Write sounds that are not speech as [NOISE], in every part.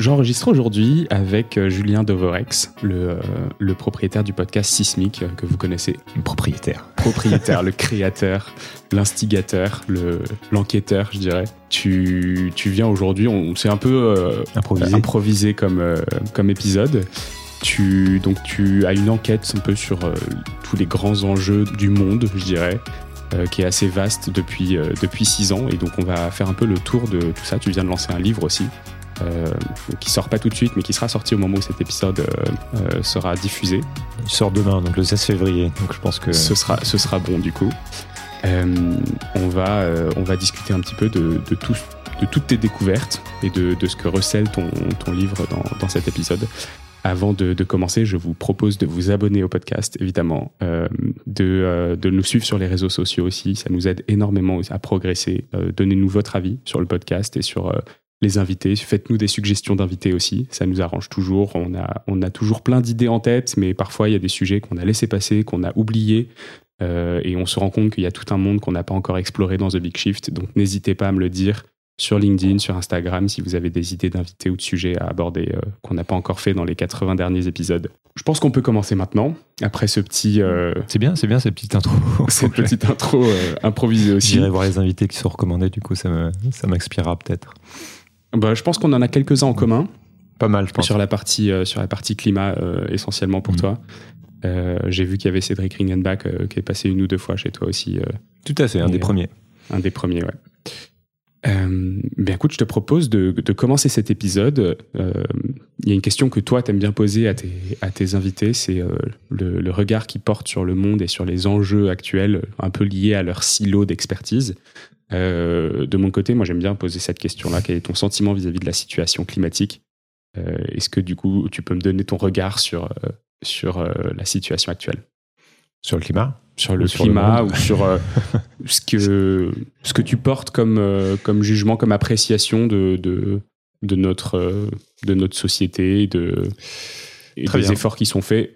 J'enregistre aujourd'hui avec euh, Julien Dovorex, le, euh, le propriétaire du podcast Sismic euh, que vous connaissez. Propriétaire. Propriétaire, [LAUGHS] le créateur, l'instigateur, le, l'enquêteur, je dirais. Tu, tu viens aujourd'hui, on s'est un peu Improvisé. improvisé comme, comme épisode. Tu, donc tu as une enquête un peu sur tous les grands enjeux du monde, je dirais, qui est assez vaste depuis, depuis six ans. Et donc on va faire un peu le tour de tout ça. Tu viens de lancer un livre aussi. Euh, qui sort pas tout de suite, mais qui sera sorti au moment où cet épisode euh, euh, sera diffusé. Il sort demain, donc le 16 février. Donc je pense que ce sera, ce sera bon du coup. on va, on va discuter un petit peu de, de, tout, de toutes tes découvertes et de, de, ce que recèle ton, ton livre dans, dans cet épisode. Avant de, commencer, je vous propose de vous abonner au podcast, évidemment, euh, de, euh, de, nous suivre sur les réseaux sociaux aussi. Ça nous aide énormément à progresser. Euh, Donnez-nous votre avis sur le podcast et sur les invités. Faites-nous des suggestions d'invités aussi, ça nous arrange toujours. On a, on a toujours plein d'idées en tête, mais parfois il y a des sujets qu'on a laissé passer, qu'on a oubliés, et on se rend compte qu'il y a tout un monde qu'on n'a pas encore exploré dans The Big Shift. Donc n'hésitez pas à me le dire sur LinkedIn, sur Instagram, si vous avez des idées d'invités ou de sujets à aborder euh, qu'on n'a pas encore fait dans les 80 derniers épisodes. Je pense qu'on peut commencer maintenant, après ce petit... Euh, c'est bien, c'est bien cette petite intro. [LAUGHS] cette petite intro improvisée aussi. J'irai voir les invités qui sont recommandés, du coup ça m'inspirera peut-être. Bah, je pense qu'on en a quelques-uns en commun. Pas mal, je pense. Sur la partie, euh, sur la partie climat, euh, essentiellement pour mm. toi. Euh, j'ai vu qu'il y avait Cédric Ringenbach qui est passé une ou deux fois chez toi aussi. Tout à fait, un des premiers. Un des premiers, ouais. Bien écoute, je te propose de, commencer cet épisode. Il y a une question que toi, tu aimes bien poser à tes, invités, c'est le, le, regard qu'ils portent sur le monde et sur les enjeux actuels, un peu liés à leur silo d'expertise. Euh, de mon côté, moi j'aime bien poser cette question-là. Quel est ton sentiment vis-à-vis de la situation climatique? Euh, Est-ce que du coup tu peux me donner ton regard euh, sur la situation actuelle? Sur le climat? Sur le climat ou sur [LAUGHS] ce, que, ce que tu portes comme, comme jugement, comme appréciation de, de, de notre, de notre société de, et des efforts qui sont faits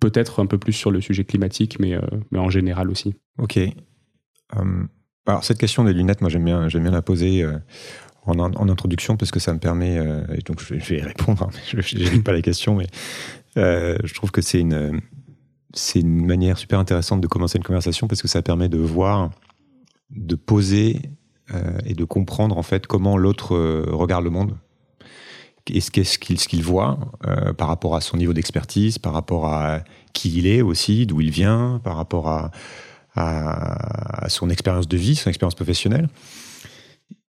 peut-être un peu plus sur le sujet climatique, mais, mais en général aussi. Ok. Hum, alors cette question des lunettes, moi j'aime bien, bien la poser euh, en, en, introduction parce que ça me permet, euh, et donc je vais, répondre, hein, [LAUGHS] je n'évite pas la question, mais euh, je trouve que c'est une, c'est une manière super intéressante de commencer une conversation parce que ça permet de voir, de poser et de comprendre en fait comment l'autre regarde le monde. Qu'est-ce qu'il ce qu'il voit par rapport à son niveau d'expertise, par rapport à qui il est aussi, d'où il vient, par rapport à à, son expérience de vie, son expérience professionnelle.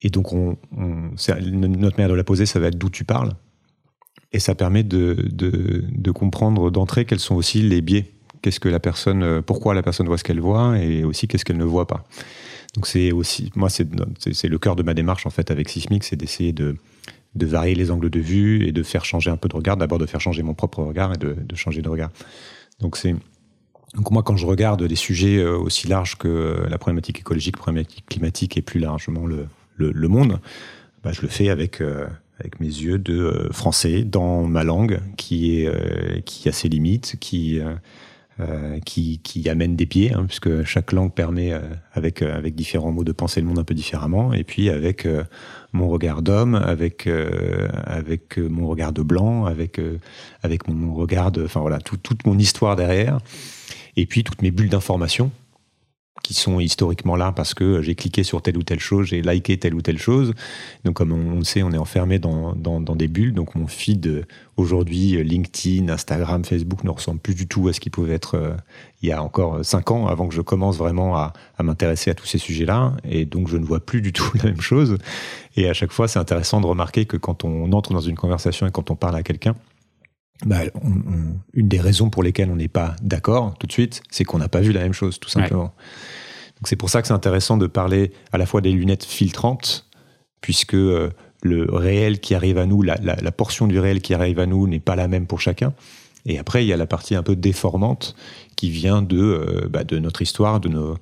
Et donc, on, notre manière de la poser, ça va être d'où tu parles. Et ça permet de, de, de comprendre d'entrée quels sont aussi les biais. Qu'est-ce que la personne, pourquoi la personne voit ce qu'elle voit et aussi qu'est-ce qu'elle ne voit pas. Donc c'est aussi, moi c'est le cœur de ma démarche en fait avec Sismic, c'est d'essayer de, de varier les angles de vue et de faire changer un peu de regard, d'abord de faire changer mon propre regard et de, changer de regard. Donc c'est donc moi, quand je regarde des sujets euh, aussi larges que la problématique écologique, problématique climatique et plus largement le, le, monde, bah, je le fais avec euh, avec mes yeux de euh, français dans ma langue qui est qui a ses limites, qui qui, qui amène des pieds, hein, puisque chaque langue permet, avec, avec différents mots, de penser le monde un peu différemment, et puis avec mon regard d'homme, avec, avec mon regard de blanc, avec, avec mon, regard de... Enfin voilà, toute mon histoire derrière. Et puis toutes mes bulles d'information qui sont historiquement là parce que j'ai cliqué sur telle ou telle chose, j'ai liké telle ou telle chose. Donc comme on le sait, on est enfermé dans, dans, des bulles. Donc mon feed aujourd'hui, LinkedIn, Instagram, Facebook ne ressemble plus du tout à ce qu'il pouvait être euh, il y a encore cinq ans avant que je commence vraiment à, à m'intéresser à tous ces sujets-là. Et donc je ne vois plus du tout [LAUGHS] la même chose. Et à chaque fois, c'est intéressant de remarquer que quand on entre dans une conversation et quand on parle à quelqu'un, bah, une des raisons pour lesquelles on n'est pas d'accord tout de suite, c'est qu'on n'a pas vu la même chose, tout simplement. C'est pour ça que c'est intéressant de parler à la fois des lunettes filtrantes, puisque euh, le réel qui arrive à nous, la, portion du réel qui arrive à nous n'est pas la même pour chacun. Et après, il y a la partie un peu déformante qui vient de, euh, bah, notre histoire, de nos,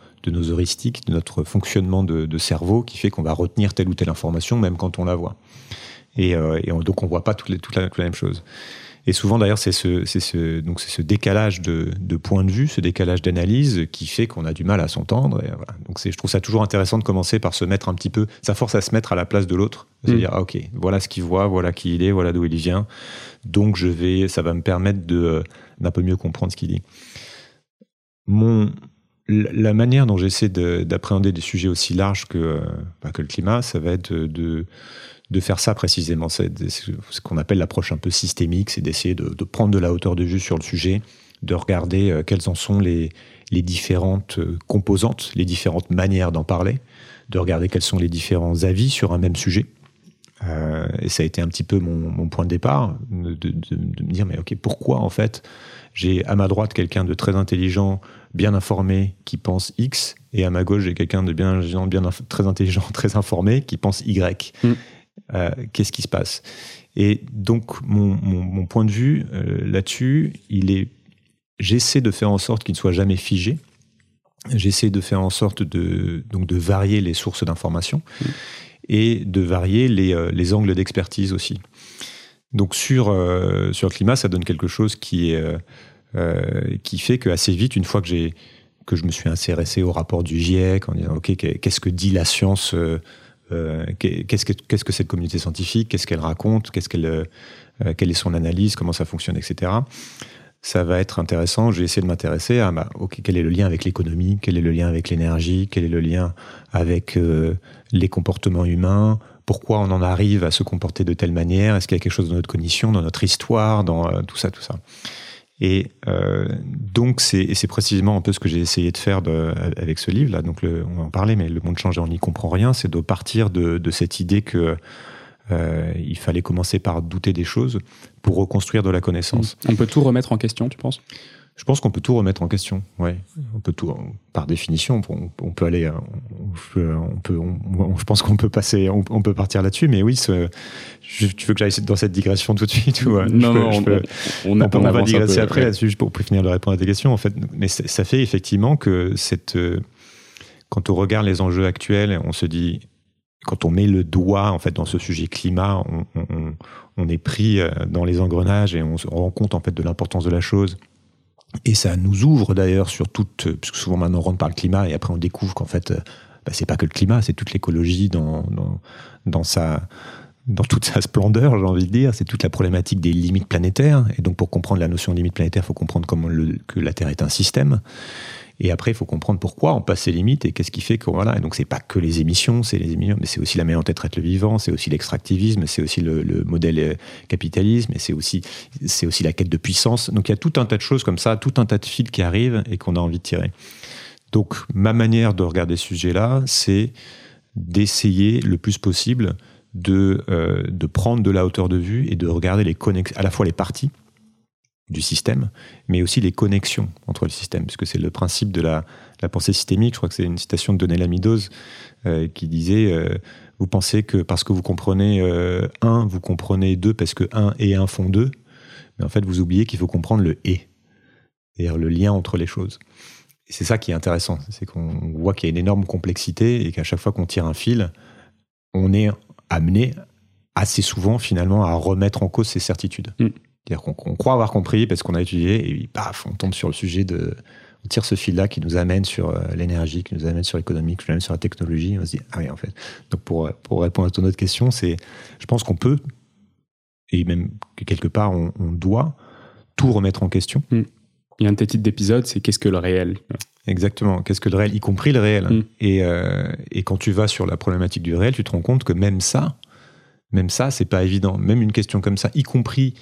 heuristiques, de notre fonctionnement de, cerveau, qui fait qu'on va retenir telle ou telle information, même quand on la voit. Et, euh, donc, on ne voit pas toute, les, toute, la, toute la même chose. Et souvent, d'ailleurs, c'est ce, ce, donc c'est ce décalage de, de, point de vue, ce décalage d'analyse qui fait qu'on a du mal à s'entendre. Voilà. Donc, je trouve ça toujours intéressant de commencer par se mettre un petit peu, ça force à se mettre à la place de l'autre. Mm. dire, ah, ok, voilà ce qu'il voit, voilà qui il est, voilà d'où il vient. Donc, je vais, ça va me permettre de, d'un peu mieux comprendre ce qu'il dit. Mon, la manière dont j'essaie d'appréhender des sujets aussi larges que, bah, que le climat, ça va être de, de faire ça précisément. C'est ce qu'on appelle l'approche un peu systémique, c'est d'essayer de, prendre de la hauteur de vue sur le sujet, de regarder euh, quelles en sont les, les différentes euh, composantes, les différentes manières d'en parler, de regarder quels sont les différents avis sur un même sujet. Euh, et ça a été un petit peu mon, point de départ, de, de, de, me dire, mais ok, pourquoi en fait j'ai à ma droite quelqu'un de très intelligent, bien informé, qui pense X, et à ma gauche j'ai quelqu'un de bien, bien, très intelligent, [LAUGHS] très informé, qui pense Y. Mm. Euh, qu'est-ce qui se passe? Et donc, mon, point de vue euh, là-dessus, il est, j'essaie de faire en sorte qu'il ne soit jamais figé. J'essaie de faire en sorte de, donc de varier les sources d'information mmh. et de varier les, euh, les angles d'expertise aussi. Donc sur, sur le climat, ça donne quelque chose qui, est, qui fait qu'assez vite, une fois que, j'ai, que je me suis intéressé au rapport du GIEC en disant, OK, qu'est-ce que dit la science qu'est-ce que qu'est-ce que cette communauté scientifique, qu'est-ce qu'elle raconte, qu'est-ce qu'elle, euh, quelle est son analyse, comment ça fonctionne, etc. Ça va être intéressant. J'ai essayé de m'intéresser à bah, quel est le lien avec l'économie, quel est le lien avec l'énergie, quel est le lien avec euh, les comportements humains, pourquoi on en arrive à se comporter de telle manière, est-ce qu'il y a quelque chose dans notre cognition, dans notre histoire, dans tout ça, tout ça. Et euh, donc, c'est précisément un peu ce que j'ai essayé de faire avec ce livre-là. Donc, on va en parler, mais le monde change et on n'y comprend rien. C'est de partir de, de, cette idée que euh, il fallait commencer par douter des choses pour reconstruire de la connaissance. On peut tout remettre en question, tu penses? Je pense qu'on peut tout remettre en question. Ouais, on peut tout, par définition, on, peut aller, on peut, je pense qu'on peut passer, on, peut partir là-dessus. Mais oui, ce, tu veux que j'aille dans cette digression tout de suite ou Non, non, on, on, va digresser après là-dessus pour, pour finir de répondre à tes questions. En fait, mais ça fait effectivement que cette, quand on regarde les enjeux actuels, on se dit, quand on met le doigt en fait dans ce sujet climat, on, on est pris euh, dans les engrenages et on se rend compte en fait de l'importance de la chose et ça nous ouvre d'ailleurs sur toute, parce que souvent maintenant on rentre par le climat et après on découvre qu'en fait, euh, bah, c'est pas que le climat, c'est toute l'écologie dans, dans, dans, toute sa splendeur, j'ai envie de dire. C'est toute la problématique des limites planétaires. Et donc pour comprendre la notion de limite planétaire, il faut comprendre comment que la Terre est un système. Et après, il faut comprendre pourquoi on passe ces limites et qu'est-ce qui fait que voilà. Et donc, c'est pas que les émissions, c'est les émissions, mais c'est aussi la manière dont traite le vivant, c'est aussi l'extractivisme, c'est aussi le, le, modèle euh, capitalisme, et c'est aussi c'est aussi la quête de puissance. Donc, il y a tout un tas de choses comme ça, tout un tas de fils qui arrivent et qu'on a envie de tirer. Donc, ma manière de regarder ce sujet-là, c'est d'essayer le plus possible de, euh, de prendre de la hauteur de vue et de regarder les à la fois les parties du système, mais aussi les connexions entre le système, puisque c'est le principe de la, pensée systémique. Je crois que c'est une citation de Donella Meadows euh, qui disait euh, Vous pensez que parce que vous comprenez euh, un, vous comprenez deux parce que un et un font deux, mais en fait, vous oubliez qu'il faut comprendre le et, c'est-à-dire le lien entre les choses. Et c'est ça qui est intéressant, c'est qu'on voit qu'il y a une énorme complexité et qu'à chaque fois qu'on tire un fil, on est amené assez souvent finalement à remettre en cause ses certitudes. Mm. C'est-à-dire qu'on croit avoir compris parce qu'on a étudié et paf, on tombe sur le sujet de. On tire ce fil-là qui nous amène sur euh, l'énergie, qui nous amène sur l'économie, qui nous amène sur la technologie. on se dit, ah oui, en fait. Donc pour, pour répondre à ton autre question, c'est. Je pense qu'on peut, et même que quelque part, on, doit tout remettre en question. Hmm. Il y a un titre d'épisode, c'est Qu'est-ce que le réel? Exactement. Qu'est-ce que le réel, y compris le réel. Hmm. Et, euh, et quand tu vas sur la problématique du réel, tu te rends compte que même ça, même ça, c'est pas évident. Même une question comme ça, y compris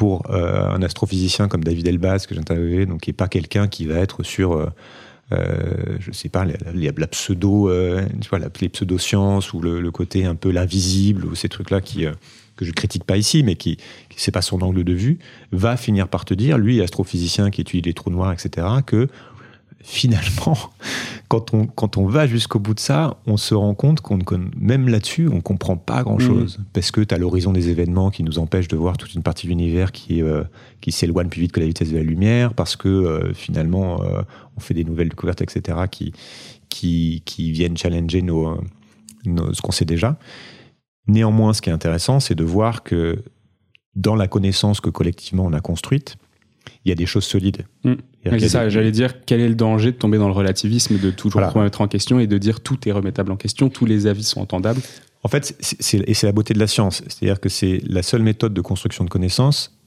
pour euh, un astrophysicien comme David Elbaz que j'ai donc qui n'est pas quelqu'un qui va être sur, euh, euh, je sais pas, la, la pseudo, tu vois, les pseudosciences ou le, côté un peu l'invisible ou ces trucs-là qui que je critique pas ici, mais qui, qui c'est pas son angle de vue, va finir par te dire, lui, astrophysicien qui étudie les trous noirs, etc., que finalement, quand on, quand on va jusqu'au bout de ça, on se rend compte qu'on même là-dessus, on comprend pas grand-chose. Mm. Parce que tu as l'horizon des événements qui nous empêche de voir toute une partie de l'univers qui, euh, qui s'éloigne plus vite que la vitesse de la lumière, parce que euh, finalement, euh, on fait des nouvelles découvertes, etc., qui, qui, qui viennent challenger nos, ce qu'on sait déjà. Néanmoins, ce qui est intéressant, c'est de voir que dans la connaissance que collectivement on a construite, il y a des choses solides. Mm. C'est ça, j'allais dire, quel est le danger de tomber dans le relativisme, de toujours remettre en question et de dire tout est remettable en question, tous les avis sont entendables? En fait, et c'est la beauté de la science, c'est-à-dire que c'est la seule méthode de construction de connaissances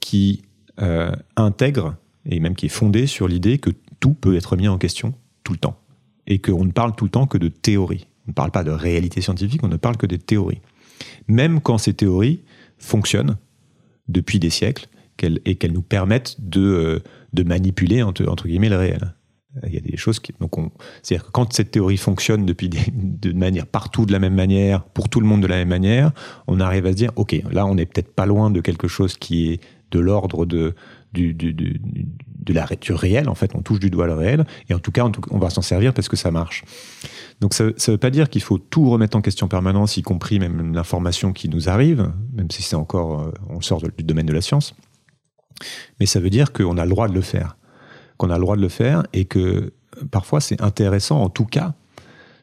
qui euh, intègre et même qui est fondée sur l'idée que tout peut être mis en question tout le temps et qu'on ne parle tout le temps que de théorie. On ne parle pas de réalité scientifique, on ne parle que des théories. Même quand ces théories fonctionnent depuis des siècles et qu'elles nous permettent de, euh, manipuler entre, guillemets le réel. Il y a des choses qui. C'est-à-dire que quand cette théorie fonctionne depuis de manière partout de la même manière, pour tout le monde de la même manière, on arrive à se dire ok, là on n'est peut-être pas loin de quelque chose qui est de l'ordre de la du réel. En fait, on touche du doigt le réel. Et en tout cas, on va s'en servir parce que ça marche. Donc ça ne veut pas dire qu'il faut tout remettre en question permanence, y compris même l'information qui nous arrive, même si c'est encore, euh, on sort du domaine de la science. Mais ça veut dire qu'on a le droit de le faire. Qu'on a le droit de le faire et que parfois c'est intéressant en tout cas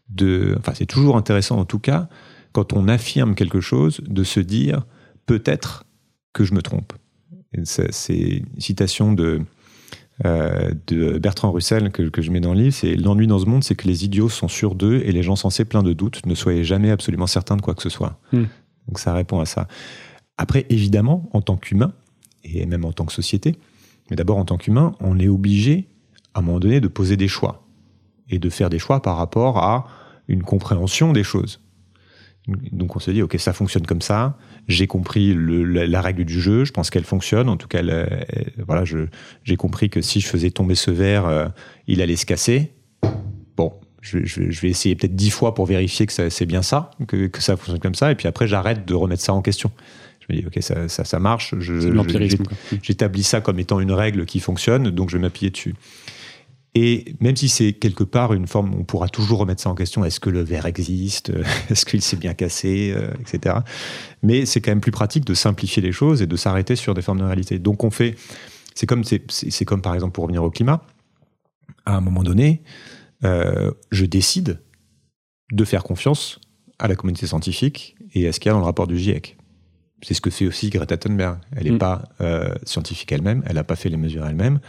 de. Enfin, c'est toujours intéressant en tout cas quand on affirme quelque chose de se dire peut-être que je me trompe. C'est une citation de, euh, de Bertrand Russell que, que, je mets dans le livre, c'est l'ennui dans ce monde, c'est que les idiots sont sûrs d'eux et les gens censés pleins de doutes ne soyez jamais absolument certains de quoi que ce soit. Hmm. Donc ça répond à ça. Après, évidemment, en tant qu'humain, et même en tant que société, mais d'abord en tant qu'humain, on est obligé, à un moment donné, de poser des choix et de faire des choix par rapport à une compréhension des choses. Donc on se dit, ok, ça fonctionne comme ça, j'ai compris la, règle du jeu, je pense qu'elle fonctionne, en tout cas, voilà, j'ai compris que si je faisais tomber ce verre, euh, il allait se casser. Bon, je, vais essayer peut-être dix fois pour vérifier que c'est bien ça, que, que, ça fonctionne comme ça, et puis après j'arrête de remettre ça en question. Je me dis, ok, ça, ça, ça marche, j'établis ça comme étant une règle qui fonctionne, donc je vais m'appuyer dessus. Et même si c'est quelque part une forme, on pourra toujours remettre ça en question. Est-ce que le verre existe [LAUGHS] Est-ce qu'il s'est bien cassé euh, Etc. Mais c'est quand même plus pratique de simplifier les choses et de s'arrêter sur des formes de réalité. Donc on fait, c'est comme, c'est, comme par exemple pour revenir au climat. À un moment donné, euh, je décide de faire confiance à la communauté scientifique et à ce qu'il y a dans le rapport du GIEC. C'est ce que fait aussi Greta Thunberg. Elle n'est mm. pas euh, scientifique elle-même, elle n'a pas fait les mesures elle-même,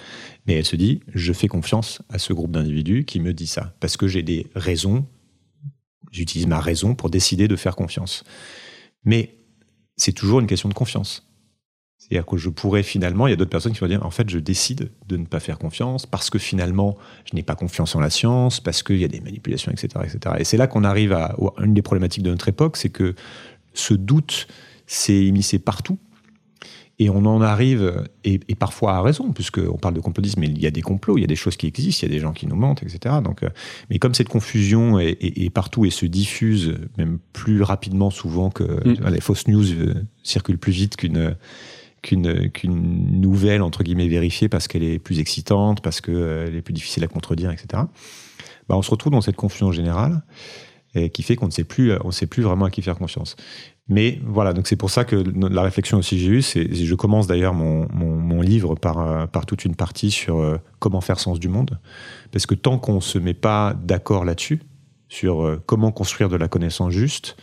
mais elle se dit je fais confiance à ce groupe d'individus qui me dit ça parce que j'ai des raisons, j'utilise ma raison pour décider de faire confiance. Mais c'est toujours une question de confiance. C'est-à-dire que je pourrais finalement, il y a d'autres personnes qui vont dire en fait, je décide de ne pas faire confiance parce que finalement, je n'ai pas confiance en la science, parce qu'il y a des manipulations, etc. etc. Et c'est là qu'on arrive à une des problématiques de notre époque, c'est que ce doute c'est immiscé partout. Et on en arrive, et, parfois à raison, puisqu'on parle de complotisme, mais il y a des complots, il y a des choses qui existent, il y a des gens qui nous mentent, etc. Donc, euh, mais comme cette confusion est, partout et se diffuse même plus rapidement souvent que mm. les fausses news euh, circulent plus vite qu'une qu'une nouvelle entre guillemets vérifiée parce qu'elle est plus excitante, parce qu'elle euh, est plus difficile à contredire, etc. Bah, on se retrouve dans cette confusion générale et qui fait qu'on ne sait plus, on sait plus vraiment à qui faire confiance. Mais voilà, donc c'est pour ça que la réflexion aussi que j'ai eue, c'est, je commence d'ailleurs mon, mon, livre par, euh, par toute une partie sur euh, comment faire sens du monde, parce que tant qu'on ne se met pas d'accord là-dessus, sur euh, comment construire de la connaissance juste,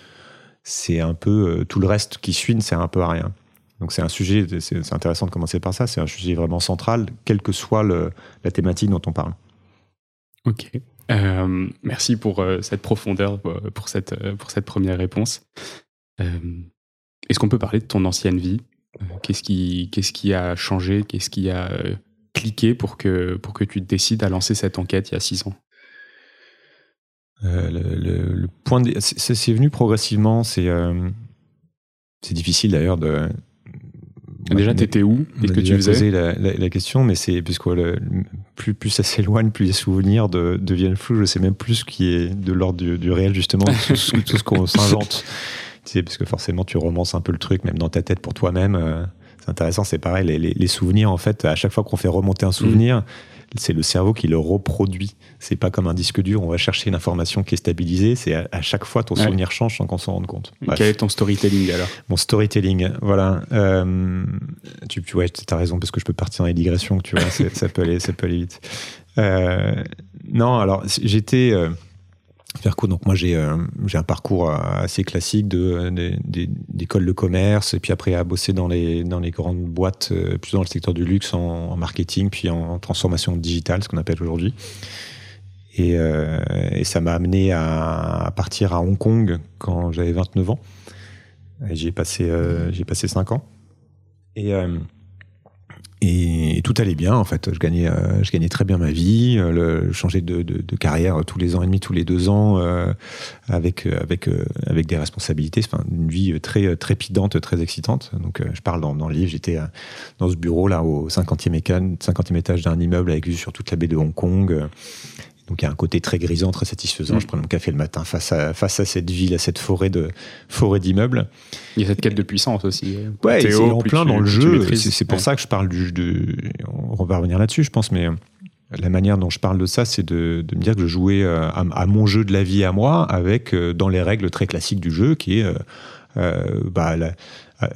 c'est un peu tout le reste qui suit ne sert un peu à rien. Donc c'est un sujet, c'est, intéressant de commencer par ça, c'est un sujet vraiment central, quelle que soit le, la thématique dont on parle. Ok. Merci pour cette profondeur, pour cette, pour cette première réponse. Euh, est-ce qu'on peut parler de ton ancienne vie? Euh, Qu'est-ce qui, a changé? Qu'est-ce qui a euh, cliqué pour que, tu décides à lancer cette enquête il y a six ans? Le, point c'est, venu progressivement. C'est difficile d'ailleurs de. Déjà, tu étais où Qu'est-ce que tu faisais la, la, question, mais c'est puisque plus, plus ça [LAUGHS] s'éloigne, plus les souvenirs de, deviennent flous. Je sais même plus ce qui est de l'ordre du, réel, justement, tout, tout ce qu'on [LAUGHS] s'invente. Tu sais, parce que forcément, tu romances un peu le truc, même dans ta tête pour toi-même. Euh, c'est intéressant, c'est pareil. Les, les, souvenirs, en fait, à chaque fois qu'on fait remonter un souvenir, mm. C'est le cerveau qui le reproduit. C'est pas comme un disque dur, on va chercher une information qui est stabilisée. C'est à, chaque fois ton souvenir change sans qu'on s'en rende compte. Quel est ton storytelling alors Mon storytelling, voilà. Euh, tu, tu as raison, parce que je peux partir dans les digressions, tu vois, ça, peut aller, ça peut aller vite. Euh, non, alors j'étais. Faire court. Donc moi j'ai j'ai un parcours assez classique de d'école de commerce et puis après à bosser dans les dans les grandes boîtes plus dans le secteur du luxe en, marketing puis en transformation digitale ce qu'on appelle aujourd'hui. Et, et, ça m'a amené à, partir à Hong Kong quand j'avais 29 ans. J'y ai passé j'ai passé 5 ans. Et et tout allait bien en fait. Je gagnais, euh, je gagnais très bien ma vie. Euh, le, changer de, de, de, carrière tous les ans et demi, tous les deux ans, euh, avec avec avec des responsabilités. Enfin, une vie très trépidante, très excitante. Donc, je parle dans, dans le livre. J'étais dans ce bureau là au 50e, 50e étage d'un immeuble avec vue sur toute la baie de Hong Kong. Donc il y a un côté très grisant, très satisfaisant. Mm. Je prenais mon café le matin face à, face à cette ville, à cette forêt de forêt d'immeubles. Il y a cette quête de puissance aussi. Ouais, c'est en plein dans le jeu. C'est pour ça que je parle du. De, on va revenir là-dessus, je pense, mais la manière dont je parle de ça, c'est de, de, me dire que je jouais euh, à, à, mon jeu de la vie à moi, avec euh, dans les règles très classiques du jeu, qui est euh, euh bah, la,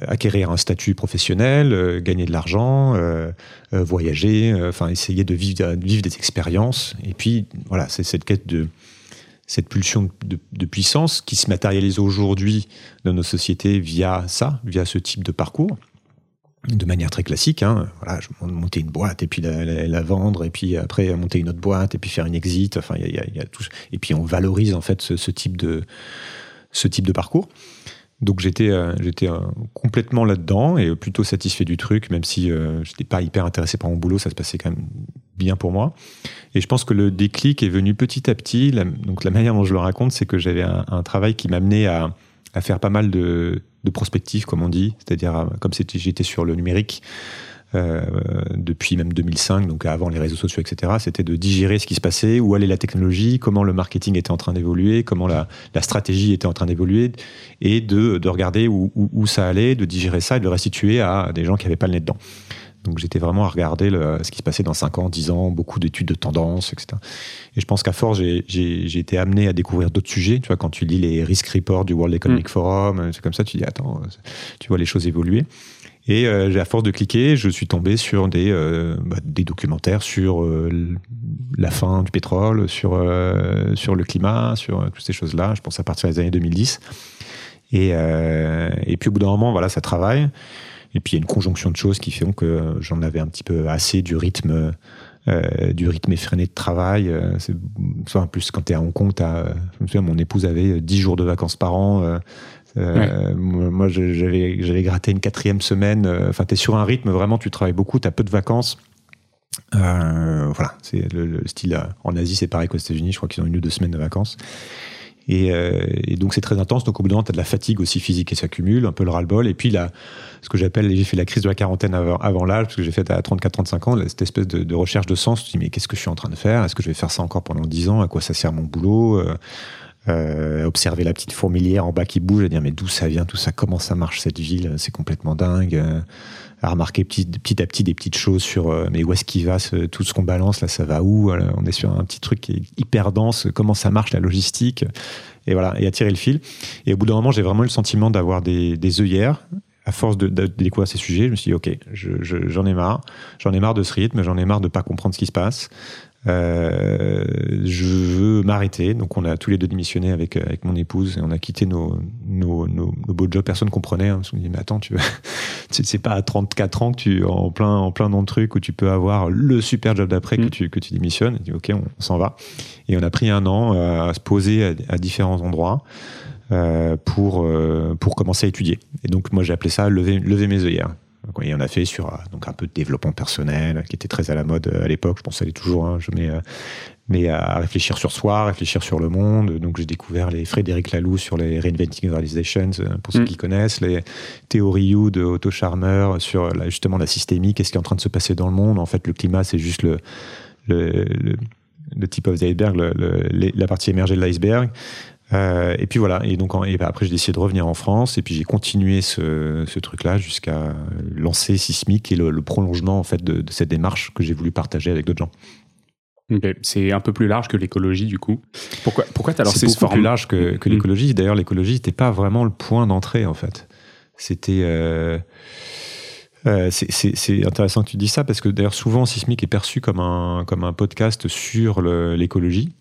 acquérir un statut professionnel, euh, gagner de l'argent, euh, euh, voyager, enfin essayer de vivre, des expériences. Et puis voilà, c'est cette quête de cette pulsion de, puissance qui se matérialise aujourd'hui dans nos sociétés via ça, via ce type de parcours de manière très classique. Hein. Voilà, monter une boîte et puis la, la, vendre et puis après monter une autre boîte et puis faire une exit. Enfin, il y a, tout. Et puis on valorise en fait ce type de ce type de parcours. Donc j'étais euh, euh, complètement là-dedans et plutôt satisfait du truc, même si euh, j'étais pas hyper intéressé par mon boulot, ça se passait quand même bien pour moi. Et je pense que le déclic est venu petit à petit. La, donc la manière dont je le raconte, c'est que j'avais un, travail qui m'amenait à, à faire pas mal de, de comme on dit, c'est-à-dire comme j'étais sur le numérique, euh, depuis même 2005, donc avant les réseaux sociaux, etc. C'était de digérer ce qui se passait, où allait la technologie, comment le marketing était en train d'évoluer, comment la, la, stratégie était en train d'évoluer, et de, de regarder où, où, où, ça allait, de digérer ça et de le restituer à des gens qui n'avaient pas le nez dedans. Donc j'étais vraiment à regarder le, ce qui se passait dans 5 ans, 10 ans, beaucoup d'études de tendance, etc. Et je pense qu'à force, j'ai été amené à découvrir d'autres sujets. Tu vois, quand tu lis les risk reports du World Economic mmh. Forum, c'est comme ça, tu dis, attends, tu vois les choses évoluer. Et euh, à force de cliquer, je suis tombé sur des, euh, bah, documentaires sur euh, la fin du pétrole, sur, euh, sur le climat, sur toutes ces choses-là. Je pense à partir des années 2010. Et, euh, puis au bout d'un moment, voilà, ça travaille. Et puis il y a une conjonction de choses qui font que j'en avais un petit peu assez du rythme. Euh, du rythme effréné de travail. c'est, en plus, quand tu es à Hong Kong, as, je me souviens, mon épouse avait 10 jours de vacances par an. Euh. Moi, j'avais, gratté une quatrième semaine. Euh, enfin, tu es sur un rythme, vraiment, tu travailles beaucoup, tu as peu de vacances. Euh, voilà, c'est le, le, style. En Asie, c'est pareil qu'aux États-Unis. Je crois qu'ils ont une ou deux semaines de vacances. Et, donc c'est très intense. Donc au bout d'un moment, tu as de la fatigue aussi physique qui s'accumule, un peu le ras-le-bol. Et puis là, ce que j'appelle, j'ai fait la crise de la quarantaine avant, avant l'âge, parce que j'ai fait à 34-35 ans, cette espèce de, de, recherche de sens. Tu te dis, mais qu'est-ce que je suis en train de faire? Est-ce que je vais faire ça encore pendant 10 ans? À quoi ça sert mon boulot? Euh, observer la petite fourmilière en bas qui bouge et dire mais d'où ça vient tout ça comment ça marche cette ville c'est complètement dingue euh, à remarquer petit, à petit des petites choses sur euh, mais où est-ce qu'il va tout ce qu'on balance là ça va où on est sur un petit truc hyper dense comment ça marche la logistique et voilà et à tirer le fil et au bout d'un moment j'ai vraiment eu le sentiment d'avoir des, œillères à force de, de, découvrir ces sujets, je me suis dit, OK, j'en je, je, ai marre. J'en ai marre de ce rythme, j'en ai marre de pas comprendre ce qui se passe. Euh, je veux m'arrêter. Donc, on a tous les deux démissionné avec, avec mon épouse et on a quitté nos, nos, nos, nos beaux jobs. Personne ne comprenait. Hein, on dit, mais attends, tu c'est [LAUGHS] pas à 34 ans que tu, en plein, en plein dans le truc où tu peux avoir le super job d'après mmh. que, tu, que tu démissionnes. Et dit, OK, on, on s'en va. Et on a pris un an à, à se poser à, à différents endroits. Euh, pour, euh, pour commencer à étudier. Et donc, moi, j'ai appelé ça lever, lever mes œillères. Donc, et on a fait sur euh, donc un peu de développement personnel, qui était très à la mode à l'époque. Je pense que ça l'est toujours. Hein, je mets, mais à réfléchir sur soi, réfléchir sur le monde. Donc, j'ai découvert les Frédéric Laloux sur les Reinventing Organizations, pour ceux mmh. qui connaissent, les théories You de Otto Charmer sur la, justement la systémie, qu'est-ce qui est en train de se passer dans le monde. En fait, le climat, c'est juste le, le, le, le tip of the iceberg, la partie émergée de l'iceberg. Euh, et puis voilà, et donc et après j'ai décidé de revenir en France et puis j'ai continué ce, ce truc-là jusqu'à lancer Sismic et le, le, prolongement en fait de, de cette démarche que j'ai voulu partager avec d'autres gens. Okay. C'est un peu plus large que l'écologie du coup. Pourquoi, pourquoi tu as lancé ce forme plus large que, que l'écologie. D'ailleurs, l'écologie n'était pas vraiment le point d'entrée en fait. C'était euh, euh, c'est intéressant que tu dis ça parce que d'ailleurs souvent Sismic est perçu comme un comme un podcast sur l'écologie.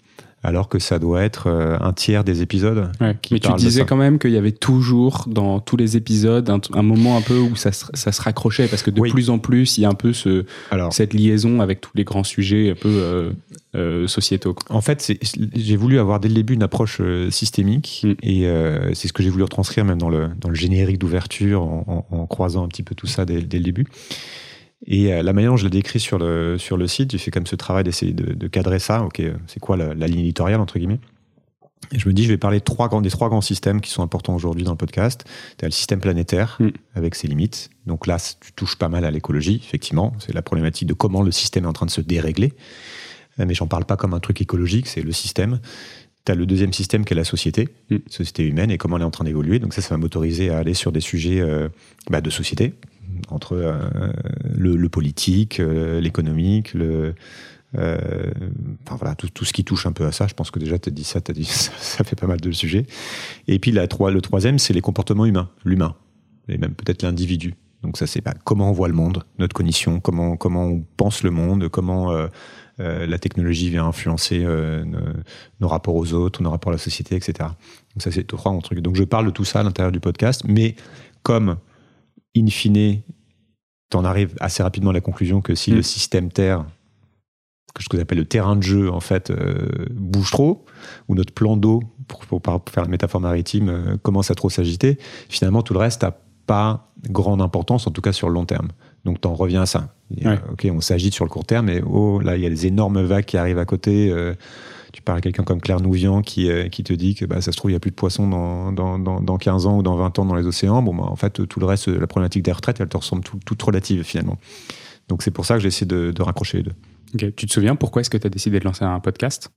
Alors que ça doit être euh, un tiers des épisodes. Mais tu disais quand même qu'il y avait toujours dans tous les épisodes un, moment un peu où ça se, ça se raccrochait parce que de plus en plus il y a un peu ce, cette liaison avec tous les grands sujets un peu euh, euh, sociétaux. En fait, j'ai voulu avoir dès le début une approche systémique mm. et c'est ce que j'ai voulu retranscrire même dans le, dans le générique d'ouverture en, croisant un petit peu tout ça dès, dès le début. Et euh, la manière dont je l'ai décrit sur le, sur le site, j'ai fait comme ce travail d'essayer de, cadrer ça. Ok, c'est quoi la, ligne éditoriale, entre guillemets? Et je me dis, je vais parler de trois grands, des trois grands systèmes qui sont importants aujourd'hui dans le podcast. Tu as le système planétaire, mm. avec ses limites. Donc là, tu touches pas mal à l'écologie, effectivement. C'est la problématique de comment le système est en train de se dérégler. Euh, mais j'en parle pas comme un truc écologique, c'est le système. Tu as le deuxième système qui est la société, mm. société humaine, et comment elle est en train d'évoluer. Donc ça, ça va m'autoriser à aller sur des sujets euh, bah, de société, entre euh, le, politique, euh, l'économique, euh, enfin voilà, tout, ce qui touche un peu à ça. Je pense que déjà, tu as dit ça, as dit [LAUGHS] ça, fait pas mal de sujets. Et puis la, le troisième, c'est les comportements humains, l'humain, et même peut-être l'individu. Donc ça, c'est pas comment on voit le monde, notre cognition, comment, comment on pense le monde, comment la technologie vient influencer nos, rapports aux autres, nos rapports à la société, etc. Donc ça, c'est trois trucs. Donc je parle de tout ça à l'intérieur du podcast, mais comme in fine, tu en arrives assez rapidement à la conclusion que si le mm. système Terre, que ce que j'appelle le terrain de jeu, en fait, euh, bouge trop, ou notre plan d'eau, pour, faire la métaphore maritime, euh, commence à trop s'agiter, finalement, tout le reste n'a pas grande importance, en tout cas sur le long terme. Donc, tu en reviens à ça. ok, on s'agite sur le court terme, mais oh, là, il y a des énormes vagues qui arrivent à côté. Parles à quelqu'un comme Claire Nouvian qui, euh, qui te dit que bah, ça se trouve, il n'y a plus de poissons dans, dans, dans, 15 ans ou dans 20 ans dans les océans. Bon, bah, en fait, tout le reste, la problématique des retraites, elle te ressemble toute relative finalement. Donc c'est pour ça que j'essaie de, de raccrocher les deux. Tu te souviens pourquoi est-ce que tu as décidé de lancer un podcast?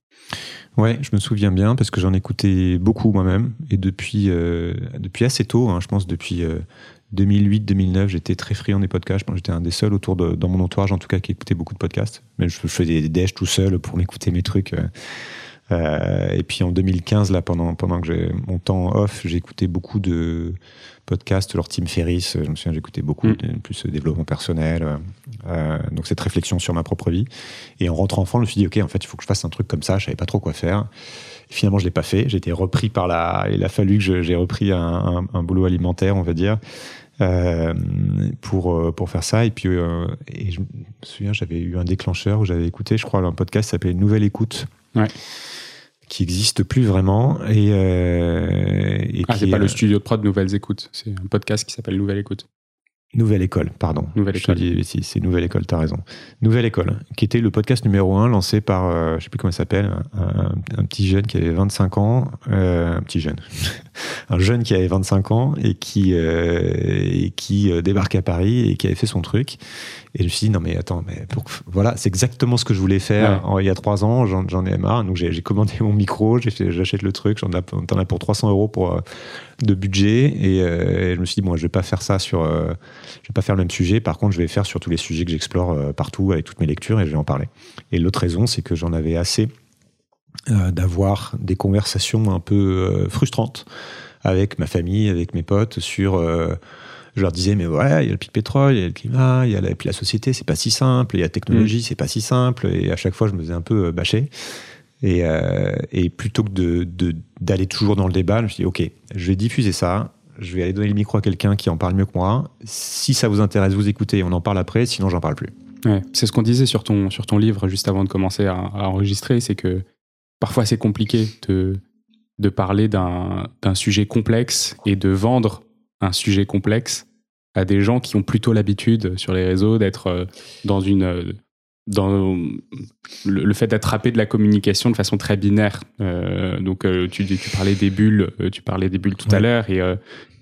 Ouais, je me souviens bien parce que j'en écoutais beaucoup moi-même et depuis, euh, depuis assez tôt, hein, je pense depuis, euh, 2008-2009, j'étais très friand des podcasts. J'étais un des seuls autour de, dans mon entourage, en tout cas, qui écoutait beaucoup de podcasts. Mais je, faisais des déj tout seul pour m'écouter mes trucs. Euh, euh, et puis en 2015, là, pendant, pendant que j'ai mon temps off, j'ai écouté beaucoup de podcasts, leur Tim Ferriss, je me souviens, j'écoutais beaucoup, mm. plus développement personnel, euh, donc cette réflexion sur ma propre vie. Et en rentrant en France, je me suis dit, OK, en fait, il faut que je fasse un truc comme ça, je savais pas trop quoi faire. finalement, je l'ai pas fait. J'ai été repris par la. Il a fallu que j'ai repris un, un, boulot alimentaire, on va dire. Euh, pour, euh, pour faire ça. Et puis, euh, et je me souviens, j'avais eu un déclencheur où j'avais écouté, je crois, un podcast qui s'appelait Nouvelle Écoute. Qui n'existe plus vraiment. Et, et ah, c'est pas le studio de prod Nouvelles Écoutes. C'est un podcast qui s'appelle Nouvelle Écoute. Nouvelle École, pardon. Nouvelle École. Si, c'est Nouvelle École, t'as raison. Nouvelle École, qui était le podcast numéro 1 lancé par, euh, je sais plus comment il s'appelle, un, petit jeune qui avait 25 ans, euh, un petit jeune, [LAUGHS] un jeune qui avait 25 ans et qui, euh, et qui débarque à Paris et qui avait fait son truc. Et je me suis dit, non mais attends, mais voilà, c'est exactement ce que je voulais faire il y a trois ans, j'en ai marre. Donc j'ai commandé mon micro, j'achète le truc, j'en ai, pour 300 euros pour, de budget. Et, je me suis dit, bon, je vais pas faire ça sur je vais pas faire le même sujet. Par contre, je vais faire sur tous les sujets que j'explore euh, partout avec toutes mes lectures et je vais en parler. Et l'autre raison, c'est que j'en avais assez euh, d'avoir des conversations un peu euh, frustrantes avec ma famille, avec mes potes sur je leur disais, mais ouais, il y a le pic pétrole, il y a le climat, il y a la, la société, c'est pas si simple, il y a la technologie, mm. c'est pas si simple. Et à chaque fois, je me faisais un peu bâcher. Et, et plutôt que d'aller de, d'aller toujours dans le débat, je me suis dit, OK, je vais diffuser ça, je vais aller donner le micro à quelqu'un qui en parle mieux que moi. Si ça vous intéresse, vous écoutez, on en parle après, sinon j'en parle plus. c'est ce qu'on disait sur ton, sur ton livre juste avant de commencer à, enregistrer, c'est que parfois c'est compliqué de, de parler d'un sujet complexe et de vendre un sujet complexe à des gens qui ont plutôt l'habitude sur les réseaux d'être euh, dans une dans le, fait d'attraper de la communication de façon très binaire. Euh, donc, euh, tu, tu, parlais des bulles, euh, tu parlais des bulles tout à l'heure, et,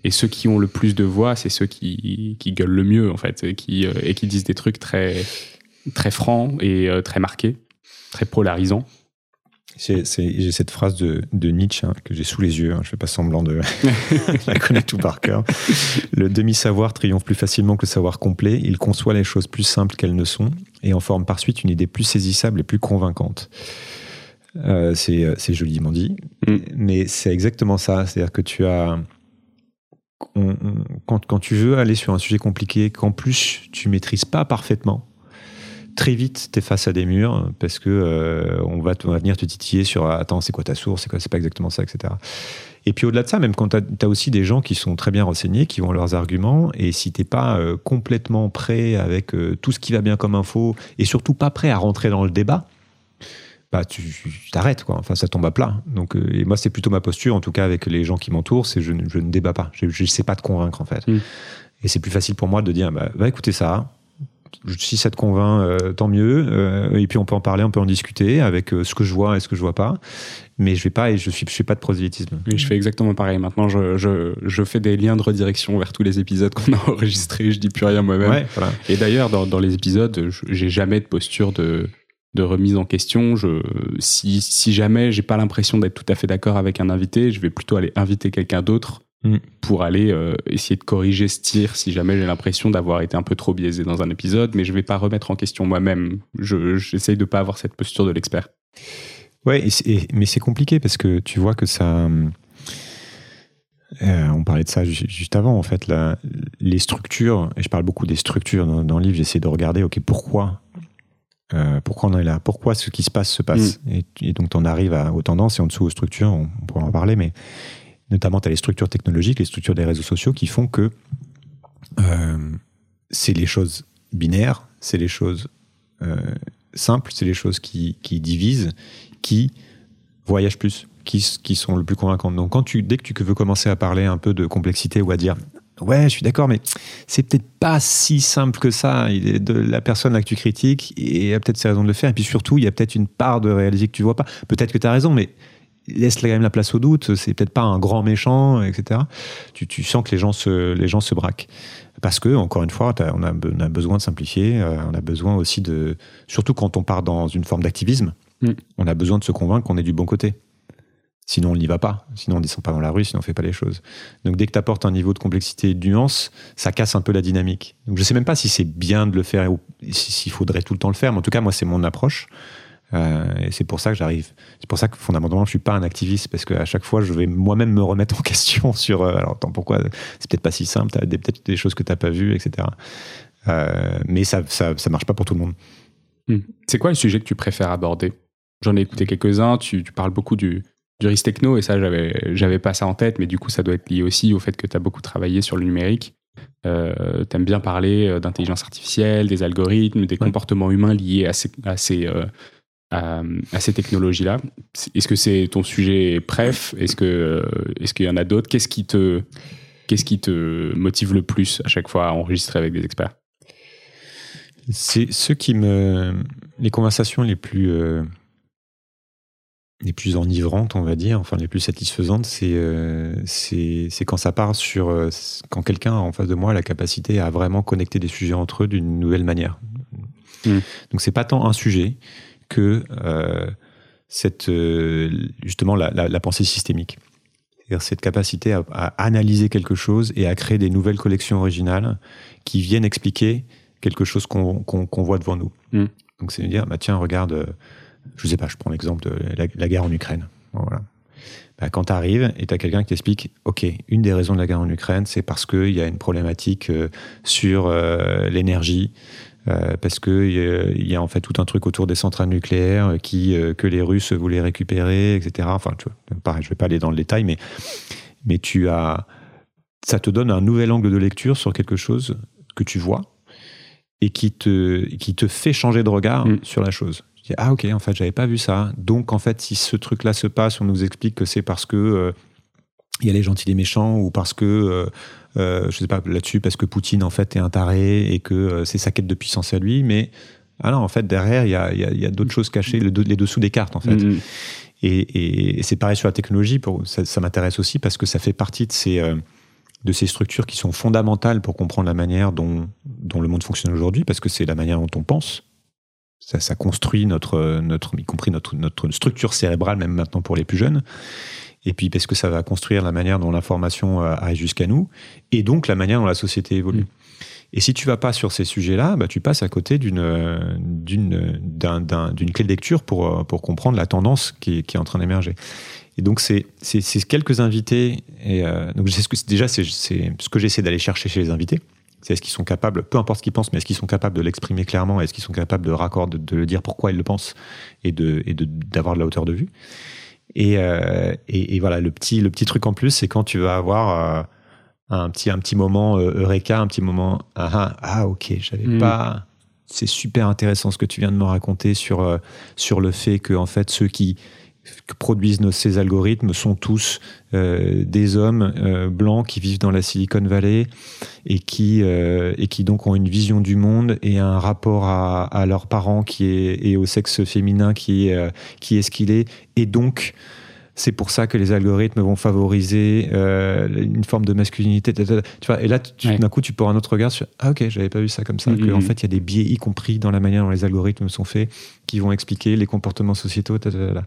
et ceux qui ont le plus de voix, c'est ceux qui, qui gueulent le mieux, en fait, et qui, et qui disent des trucs très, très francs et très marqués, très polarisants. J'ai cette phrase de, Nietzsche hein, que j'ai sous les yeux, hein, je ne fais pas semblant de [LAUGHS] la connaître tout par cœur. Le demi-savoir triomphe plus facilement que le savoir complet, il conçoit les choses plus simples qu'elles ne sont et en forme par suite une idée plus saisissable et plus convaincante. Euh, euh, c'est joliment dit, mm. mais c'est exactement ça. C'est-à-dire que tu as. quand, quand, tu veux aller sur un sujet compliqué, qu'en plus tu maîtrises pas parfaitement, très vite, tu es face à des murs parce que euh, on, va, on va venir te titiller sur attends, c'est quoi ta source, c'est quoi, c'est pas exactement ça, etc. Et puis au-delà de ça, même quand tu as, aussi des gens qui sont très bien renseignés, qui ont leurs arguments, et si t'es pas euh, complètement prêt avec euh, tout ce qui va bien comme info, et surtout pas prêt à rentrer dans le débat, bah tu t'arrêtes quoi. Enfin, ça tombe à plat. Donc, et moi, c'est plutôt ma posture, en tout cas avec les gens qui m'entourent, c'est je, je, ne débat pas. Je, ne sais pas te convaincre en fait. Mm. Et c'est plus facile pour moi de dire, bah, va écouter ça, si ça te convainc, euh, tant mieux. Euh, et puis on peut en parler, on peut en discuter avec euh, ce que je vois et ce que je vois pas. Mais je vais pas et je suis, je suis pas de prosélytisme. Oui, je fais exactement pareil. Maintenant, je, je, je, fais des liens de redirection vers tous les épisodes qu'on a [LAUGHS] enregistrés. Je dis plus rien moi-même. Et d'ailleurs, dans, dans, les épisodes, j'ai jamais de posture de, de remise en question. Je, si, si jamais j'ai pas l'impression d'être tout à fait d'accord avec un invité, je vais plutôt aller inviter quelqu'un d'autre Mm. pour aller euh, essayer de corriger ce tir si jamais j'ai l'impression d'avoir été un peu trop biaisé dans un épisode, mais je vais pas remettre en question moi-même. J'essaye de pas avoir cette posture de l'expert. Ouais, mais c'est compliqué parce que tu vois que ça. Euh, on parlait de ça juste avant, en fait, les structures, et je parle beaucoup des structures dans, le livre, j'essaie de regarder, ok, pourquoi euh, pourquoi on est là Pourquoi ce qui se passe se passe mm. et, donc, on arrive à, aux tendances et en dessous aux structures, on, on pourra en parler, mais notamment tu as les structures technologiques, les structures des réseaux sociaux qui font que euh, c'est les choses binaires, c'est les choses euh, simples, c'est les choses qui, qui, divisent, qui voyagent plus, qui, qui, sont le plus convaincantes. Donc quand tu, dès que tu veux commencer à parler un peu de complexité ou à dire ouais, je suis d'accord, mais c'est peut-être pas si simple que ça. Il est de la personne là que tu critiques et a peut-être ses raisons de le faire. Et puis surtout, il y a peut-être une part de réalité que tu vois pas. Peut-être que tu as raison, mais laisse quand même la place au doute, c'est peut-être pas un grand méchant, etc. Tu, tu, sens que les gens se, les gens se braquent. Parce que, encore une fois, on a, on a, besoin de simplifier, euh, on a besoin aussi de. Surtout quand on part dans une forme d'activisme, mm. on a besoin de se convaincre qu'on est du bon côté. Sinon, on n'y va pas. Sinon, on ne descend pas dans la rue, sinon on ne fait pas les choses. Donc, dès que tu apportes un niveau de complexité et de nuance, ça casse un peu la dynamique. Donc, je ne sais même pas si c'est bien de le faire ou s'il faudrait tout le temps le faire, mais en tout cas, moi, c'est mon approche. Euh, et c'est pour ça que j'arrive. C'est pour ça que fondamentalement, je suis pas un activiste parce qu'à chaque fois, je vais moi-même me remettre en [LAUGHS] question sur. Euh, alors, attends, pourquoi C'est peut-être pas si simple. T'as peut-être des choses que t'as pas vues, etc. Euh, mais ça, ça, ça, marche pas pour tout le monde. Hmm. C'est quoi le sujet que tu préfères aborder? J'en ai écouté quelques-uns. Tu, tu, parles beaucoup du, du risque techno et ça, j'avais, j'avais pas ça en tête, mais du coup, ça doit être lié aussi au fait que tu as beaucoup travaillé sur le numérique. Euh, tu aimes bien parler d'intelligence artificielle, des algorithmes, des comportements humains liés à ces, à ces, à, ces technologies-là Est-ce que c'est ton sujet préf? Est-ce que euh, est-ce qu'il y en a d'autres? Qu'est-ce qui te qu'est-ce qui te motive le plus à chaque fois à enregistrer avec des experts? C'est ce qui me les conversations les plus euh, les plus enivrantes, on va dire, enfin les plus satisfaisantes, c'est euh, c'est quand ça part sur quand quelqu'un en face de moi a la capacité à vraiment connecter des sujets entre eux d'une nouvelle manière. Hmm. Donc c'est pas tant un sujet, que euh, cette, euh, justement la, pensée systémique. C'est-à-dire cette capacité à, analyser quelque chose et à créer des nouvelles collections originales qui viennent expliquer quelque chose qu'on voit devant nous. Mm. Donc c'est de dire, bah, tiens, regarde, euh, je sais pas, je prends l'exemple de la, guerre en Ukraine. voilà. Bah, quand tu arrives et tu as quelqu'un qui t'explique, OK, une des raisons de la guerre en Ukraine, c'est parce qu'il y a une problématique sur l'énergie, euh, parce que il y a en fait tout un truc autour des centrales nucléaires qui euh, que les Russes voulaient récupérer, etc. Enfin, tu vois, pareil, je vais pas aller dans le détail, mais mais tu as ça te donne un nouvel angle de lecture sur quelque chose que tu vois et qui te qui te fait changer de regard mm. sur la chose. Ah ok, en fait, j'avais pas vu ça. Donc en fait, si ce truc-là se passe, on nous explique que c'est parce que euh, il y a les gentils et les méchants ou parce que euh, je sais pas là-dessus parce que Poutine en fait est un taré et que euh, c'est sa quête de puissance à lui, mais alors en fait derrière il y a, y a, d'autres choses cachées, les dessous des cartes en fait. Mm-hmm. Et, et, c'est pareil sur la technologie, pour, ça, ça m'intéresse aussi parce que ça fait partie de ces, euh, de ces structures qui sont fondamentales pour comprendre la manière dont, dont le monde fonctionne aujourd'hui, parce que c'est la manière dont on pense. Ça, ça, construit notre, notre, y compris notre, notre structure cérébrale, même maintenant pour les plus jeunes et puis parce que ça va construire la manière dont l'information euh, arrive jusqu'à nous, et donc la manière dont la société évolue. Mm. Et si tu vas pas sur ces sujets-là, bah, tu passes à côté d'une d'une d'une clé de lecture pour euh, pour comprendre la tendance qui est, qui est en train d'émerger. Et donc c'est c'est quelques invités. Et euh, donc ce que, déjà c'est ce que j'essaie d'aller chercher chez les invités. C'est est-ce qu'ils sont capables, peu importe ce qu'ils pensent, mais est-ce qu'ils sont capables de l'exprimer clairement? Est-ce qu'ils sont capables de raccord, de, le dire pourquoi ils le pensent et de et d'avoir de, la hauteur de vue? Et, euh, et, et, voilà, le petit, le petit truc en plus, c'est quand tu vas avoir euh, un, petit, un petit moment euh, Eureka, un petit moment ah, ah, ah ok, j'avais mm. pas. C'est super intéressant ce que tu viens de me raconter sur, sur le fait que en fait, ceux qui que produisent nos, ces algorithmes sont tous euh, des hommes euh, blancs qui vivent dans la Silicon Valley et qui, euh, et qui donc ont une vision du monde et un rapport à, à leurs parents qui est, et au sexe féminin qui est, qui est ce qu'il est. Et donc, c'est pour ça que les algorithmes vont favoriser euh, une forme de masculinité. Tu vois, et là, d'un coup, tu peux un autre regard sur Ah, ok, j'avais pas vu ça comme ça. Mm-hmm. En fait, il y a des biais, y compris dans la manière dont les algorithmes sont faits, qui vont expliquer les comportements sociétaux.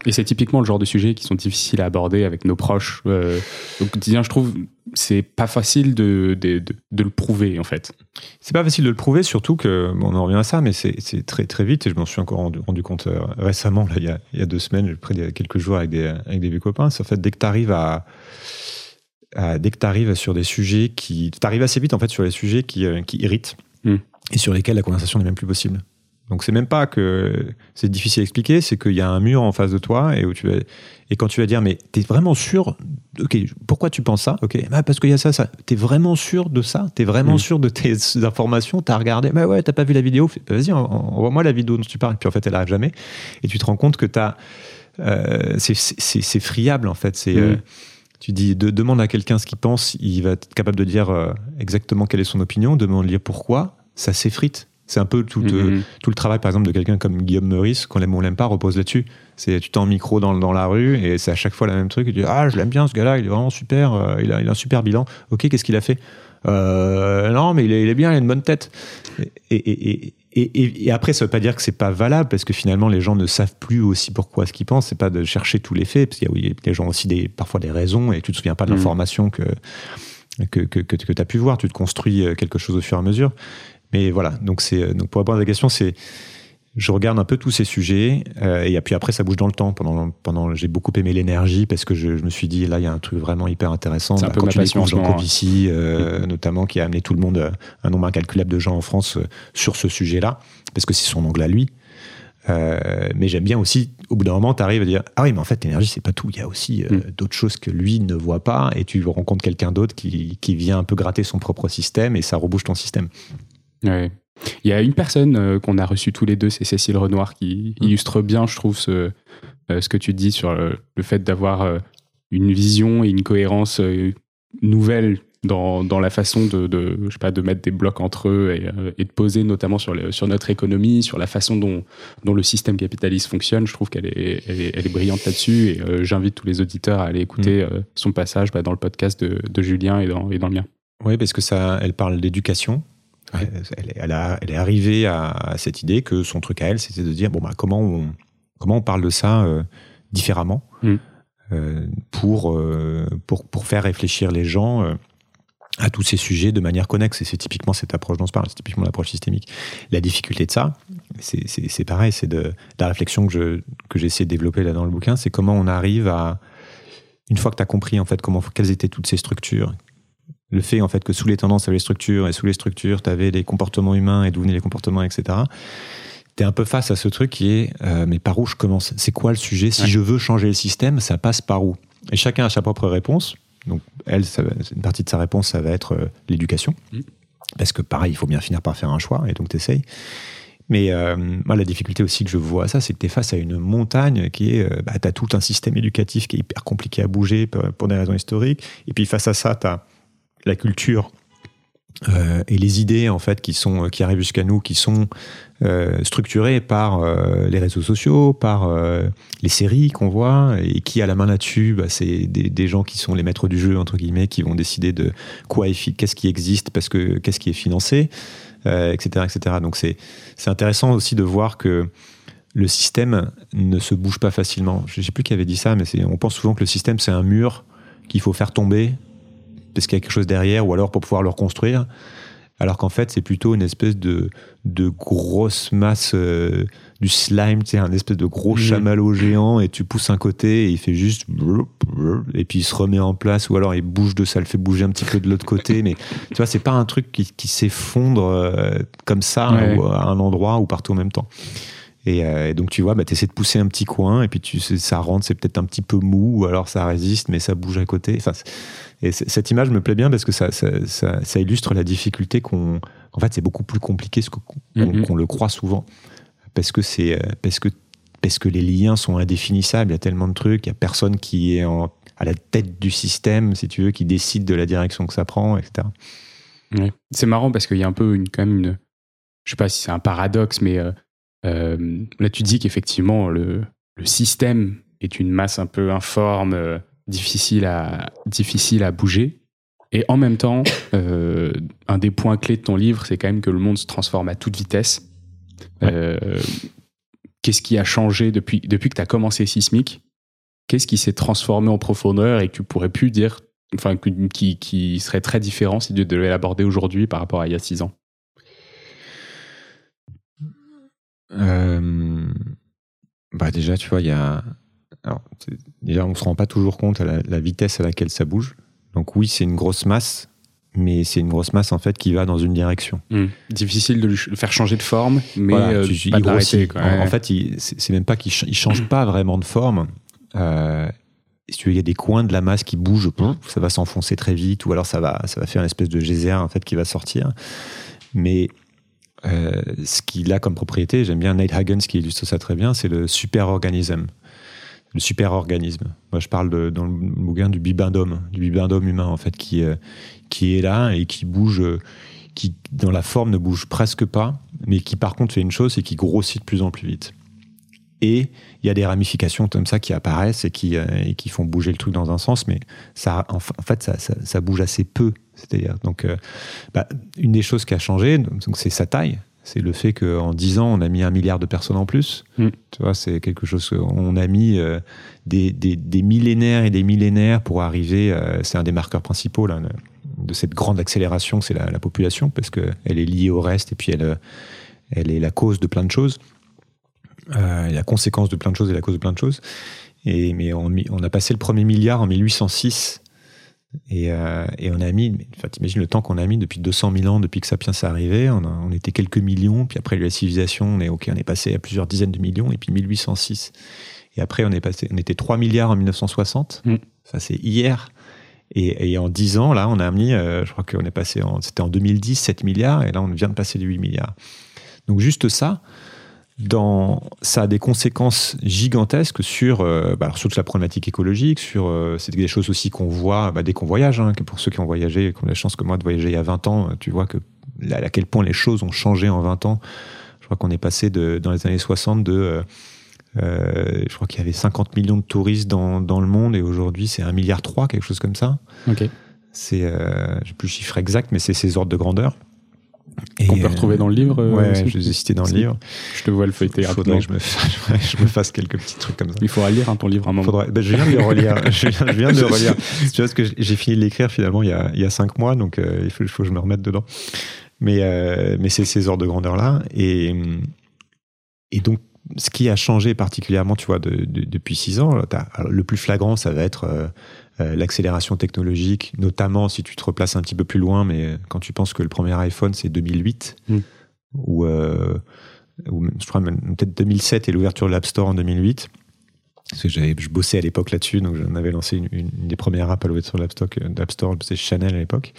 Et c'est typiquement le genre de sujet qui sont difficiles à aborder avec nos proches. Euh, au quotidien, je trouve, c'est pas facile de, de, de, le prouver, en fait. C'est pas facile de le prouver, surtout que, on en revient à ça, mais c'est très, très vite, et je m'en suis encore rendu, compte euh, récemment, là, il, y a, il y a deux semaines, près de quelques jours avec des, avec des vieux copains, c'est en fait, dès que tu arrives à, dès que tu arrives sur des sujets qui. Tu arrives assez vite, en fait, sur les sujets qui, euh, qui irritent. Hmm. Et sur lesquels la conversation n'est même plus possible. Donc c'est même pas que c'est difficile à expliquer, c'est qu'il y a un mur en face de toi et où tu vas, et quand tu vas dire mais t'es vraiment sûr ok pourquoi tu penses ça? Ok bah parce qu'il y a ça ça. T'es vraiment sûr de ça? T'es vraiment mm. sûr de tes [LAUGHS] informations? T'as regardé? Bah ouais t'as pas vu la vidéo? Bah, vas-y envoie-moi la vidéo dont tu parles. Puis en fait elle arrive jamais. Et tu te rends compte que t'as euh, c'est friable en fait. C'est mm. euh, tu dis de, demande à quelqu'un ce qu'il pense il va être capable de dire euh, exactement quelle est son opinion demande-lui pourquoi ça s'effrite c'est un peu tout, mm-hmm. tout, le travail, par exemple, de quelqu'un comme Guillaume Meurice, qu'on l'aime ou on l'aime pas, repose là-dessus. C'est tu t'en micro dans, dans la rue et c'est à chaque fois le même truc. Tu dis ah je l'aime bien ce gars-là, il est vraiment super, euh, il, a, il, a, un super bilan. Ok, qu'est-ce qu'il a fait? Euh, Non, mais il est, il est, bien, il a une bonne tête. Et, et, et, et, après, ça veut pas dire que c'est pas valable parce que finalement les gens ne savent plus aussi pourquoi ce qu'ils pensent. C'est pas de chercher tous les faits parce qu'il y a les gens ont aussi des, parfois des raisons et tu te souviens pas de mm. l'information que que, que, que, que tu as pu voir. Tu te construis euh, quelque chose au fur et à mesure. Mais voilà, donc, c'est, donc pour répondre à la question, c'est je regarde un peu tous ces sujets euh, et puis après ça bouge dans le temps. Pendant, pendant j'ai beaucoup aimé l'énergie parce que je, je, me suis dit là il y a un truc vraiment hyper intéressant. C'est un peu ma passion Jean Covici euh, notamment qui a amené tout le monde, euh, un nombre incalculable de gens en France euh, sur ce sujet-là parce que c'est son angle à lui. Euh, mais j'aime bien aussi, au bout d'un moment, tu arrives à dire Ah oui, mais en fait, l'énergie, c'est pas tout. Il y a aussi mm. d'autres choses que lui ne voit pas, et tu rencontres quelqu'un d'autre qui, qui vient un peu gratter son propre système, et ça rebouche ton système. Ouais. Il y a une personne euh, qu'on a reçue tous les deux, c'est Cécile Renoir, qui mmh. illustre bien, je trouve, ce, euh, ce que tu dis sur le, fait d'avoir euh, une vision et une cohérence nouvelle dans, dans, la façon de, de, je sais pas, de mettre des blocs entre eux et, et de poser notamment sur, le, sur notre économie, sur la façon dont, dont le système capitaliste fonctionne. Je trouve qu'elle est, elle est, elle est, brillante là-dessus et j'invite tous les auditeurs à aller écouter mmh. son passage bah, dans le podcast de, de Julien et dans, et dans le mien. Oui, parce que ça, elle parle d'éducation, elle, elle, est arrivée à, cette idée que son truc à elle, c'était de dire bon bah comment on comment on parle de ça euh, différemment mm. euh, pour, euh, pour pour faire réfléchir les gens à tous ces sujets de manière connexe. Et c'est typiquement cette approche dont on parle, c'est typiquement l'approche systémique. La difficulté de ça, c'est pareil, c'est de la réflexion que je que j'essaie de développer là dans le bouquin, c'est comment on arrive à une fois que tu as compris en fait comment quelles étaient toutes ces structures, le fait en fait que sous les tendances, tu les structures, et sous les structures, tu avais les comportements humains et d'où venaient les comportements, etc. Tu es un peu face à ce truc qui est, euh, mais par où je commence? C'est quoi le sujet? Si je veux changer le système, ça passe par où? Et chacun a sa propre réponse. Donc, elle, une partie de sa réponse, ça va être euh, l'éducation. Mm. Parce que pareil, il faut bien finir par faire un choix, et donc tu essayes. Mais euh, moi, la difficulté aussi que je vois à ça, c'est que tu es face à une montagne qui est. bah, tu as tout un système éducatif qui est hyper compliqué à bouger pour des raisons historiques. Et puis face à ça, tu as la culture euh, et les idées en fait qui sont qui arrivent jusqu'à nous, qui sont euh, structurées par euh, les réseaux sociaux, par les séries qu'on voit et qui a la main là-dessus, bah, c'est des, gens qui sont les maîtres du jeu entre guillemets, qui vont décider de quoi qu'est-ce qui existe parce que qu'est-ce qui est financé, etc., etc. Donc c'est c'est intéressant aussi de voir que le système ne se bouge pas facilement. Je ne sais plus qui avait dit ça, mais on pense souvent que le système c'est un mur qu'il faut faire tomber parce qu'il y a quelque chose derrière, ou alors pour pouvoir le reconstruire. Alors qu'en fait, c'est plutôt une espèce de, de grosse masse euh, du slime, tu sais, un espèce de gros chamallow géant, et tu pousses un côté, et il fait juste, et puis il se remet en place, ou alors il bouge de ça, le fait bouger un petit peu de l'autre côté, mais tu vois, c'est pas un truc qui, qui s'effondre euh, comme ça, à un endroit ou partout en même temps. Et, euh, donc tu vois, bah, tu essaies de pousser un petit coin, et puis tu, ça rentre, c'est peut-être un petit peu mou, ou alors ça résiste, mais ça bouge à côté. Enfin, et cette image me plaît bien parce que ça, ça, ça, illustre la difficulté qu'on. En fait, c'est beaucoup plus compliqué mm-hmm. qu'on le croit souvent. Parce que, euh, parce, que, parce que les liens sont indéfinissables. Il y a tellement de trucs. Il n'y a personne qui est en, à la tête du système, si tu veux, qui décide de la direction que ça prend, etc. C'est marrant parce qu'il y a un peu une, quand même une. Je sais pas si c'est un paradoxe, mais euh, euh, là, tu dis qu'effectivement, le, le, système est une masse un peu informe difficile à, difficile à bouger. Et en même temps, euh, un des points clés de ton livre, c'est quand même que le monde se transforme à toute vitesse. Euh, qu'est-ce qui a changé depuis, depuis que tu as commencé Sismic? Qu'est-ce qui s'est transformé en profondeur et que tu pourrais plus dire, enfin, qui, qui serait très différent si tu devais l'aborder aujourd'hui par rapport à il y a six ans? Euh, bah Déjà, tu vois, il y a alors, déjà, on ne se rend pas toujours compte à la, vitesse à laquelle ça bouge. Donc oui, c'est une grosse masse, mais c'est une grosse masse en fait qui va dans une direction. Hmm. Difficile de le faire changer de forme, mais euh, pas de En, en, fait, c'est même pas qu'il change pas vraiment de forme. Euh, il y a des coins de la masse qui bougent, ça va s'enfoncer très vite, ou alors ça va, ça va faire une espèce de geyser en fait qui va sortir. Mais euh, ce qu'il a comme propriété, j'aime bien Nate Hagens qui illustre ça très bien, c'est le super-organisme le super-organisme. Moi, je parle de, dans le bouquin du bibendum, du bibendum humain, en fait, qui, euh, qui est là et qui bouge, euh, qui, dans la forme, ne bouge presque pas, mais qui, par contre, fait une chose, c'est qui grossit de plus en plus vite. Et il y a des ramifications comme ça qui apparaissent et qui, euh, et qui font bouger le truc dans un sens, mais ça, en, fait, ça, ça, bouge assez peu. C'est-à-dire, donc, bah, une des choses qui a changé, c'est sa taille c'est le fait qu'en 10 ans, on a mis un milliard de personnes en plus. Mm. Tu vois, c'est quelque chose qu'on a mis euh, des, millénaires et des millénaires pour arriver. Euh, c'est un des marqueurs principaux là, de cette grande accélération, c'est la, population, parce qu'elle est liée au reste et puis elle, elle est la cause de plein de choses. Euh, la conséquence de plein de choses et la cause de plein de choses. Et, mais on, on a passé le premier milliard en 1806 euh, et, on a mis, enfin, t'imagines le temps qu'on a mis depuis 200 000 ans, depuis que Sapiens est arrivé, on, on était quelques millions, puis après la civilisation, on est, ok, on est passé à plusieurs dizaines de millions, et puis 1806. Et après, on est passé, on était 3 milliards en 1960. Mm. Ça, c'est hier. Et, en 10 ans, là, on a mis, euh, je crois qu'on est passé c'était en 2010, 7 milliards, et là, on vient de passer les 8 milliards. Donc, juste ça, dans, ça a des conséquences gigantesques sur, euh, bah, sur toute la problématique écologique, sur euh, c'est des choses aussi qu'on voit bah, dès qu'on voyage. Hein, que pour ceux qui ont voyagé, qui ont la chance que moi de voyager il y a 20 ans, tu vois que à quel point les choses ont changé en 20 ans. Je crois qu'on est passé de, dans les années 60 de euh, euh, je crois qu'il y avait 50 millions de touristes dans, dans le monde et aujourd'hui c'est 1,3 milliard, quelque chose comme ça. Ok. C'est, je plus le chiffre exact, mais c'est ces ordres de grandeur. Et on peut retrouver dans le livre euh, Ouais, je les ai cités dans le livre. Je te vois le feuilleter rapidement. que je me, [LAUGHS] je me fasse quelques petits trucs comme ça. Il faudra lire hein, ton livre un moment. Ben, je viens de le relire. [LAUGHS] je viens, de le relire. [LAUGHS] Tu vois, ce que j'ai fini de l'écrire finalement il y, a, il y a cinq mois, donc euh, il, faut, faut que je me remette dedans. Mais, euh, mais c'est ces ordres de grandeur-là. Et, et donc, ce qui a changé particulièrement, tu vois, de, depuis six ans, le plus flagrant, ça va être euh, l'accélération technologique, notamment si tu te replaces un petit peu plus loin, mais quand tu penses que le premier iPhone c'est 2008, mm. ou, euh, ou, je crois peut-être 2007 et l'ouverture de l'App Store en 2008. Parce que j'avais, je bossais à l'époque là-dessus, donc j'en avais lancé une, des premières apps à l'ouverture de l'App Store, c'est Chanel à l'époque.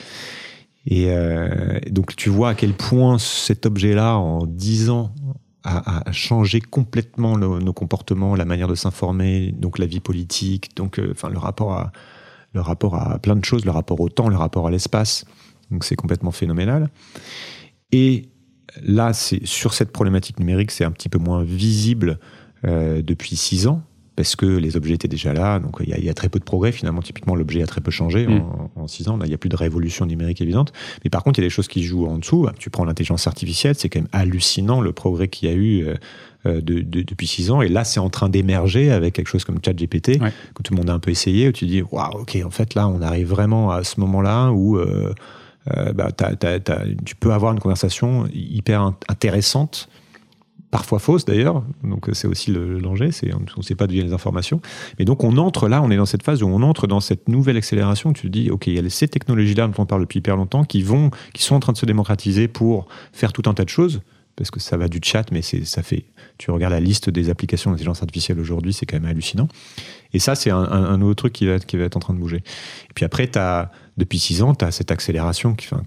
Et euh, donc tu vois à quel point cet objet-là, en 10 ans, a, changé complètement nos comportements, la manière de s'informer, donc la vie politique, donc enfin le rapport à, le rapport à plein de choses, le rapport au temps, le rapport à l'espace. Donc c'est complètement phénoménal. Et là, c'est sur cette problématique numérique, c'est un petit peu moins visible euh, depuis six ans parce que les objets étaient déjà là, donc il y, a très peu de progrès finalement. Typiquement, l'objet a très peu changé mm. en, six ans. Là, il n'y a plus de révolution numérique évidente. Mais par contre, il y a des choses qui jouent en dessous. Tu prends l'intelligence artificielle, c'est quand même hallucinant le progrès qu'il y a eu euh, euh, depuis six ans. Et là, c'est en train d'émerger avec quelque chose comme ChatGPT, que tout le monde a un peu essayé, où tu dis, waouh, ok, en fait, là, on arrive vraiment à ce moment-là où euh, euh, bah, tu peux avoir une conversation hyper intéressante parfois fausses d'ailleurs, donc c'est aussi le danger, c'est, on ne sait pas d'où viennent les informations. Mais donc on entre là, on est dans cette phase où on entre dans cette nouvelle accélération, tu te dis, ok, il y a ces technologies-là dont on parle depuis hyper longtemps qui, vont, qui sont en train de se démocratiser pour faire tout un tas de choses, parce que ça va du chat, mais c'est, ça fait, tu regardes la liste des applications d'intelligence artificielle aujourd'hui, c'est quand même hallucinant. Et ça, c'est un, un, nouveau truc qui va, être, qui va en train de bouger. Et puis après, depuis six ans, tu as cette accélération qui, enfin,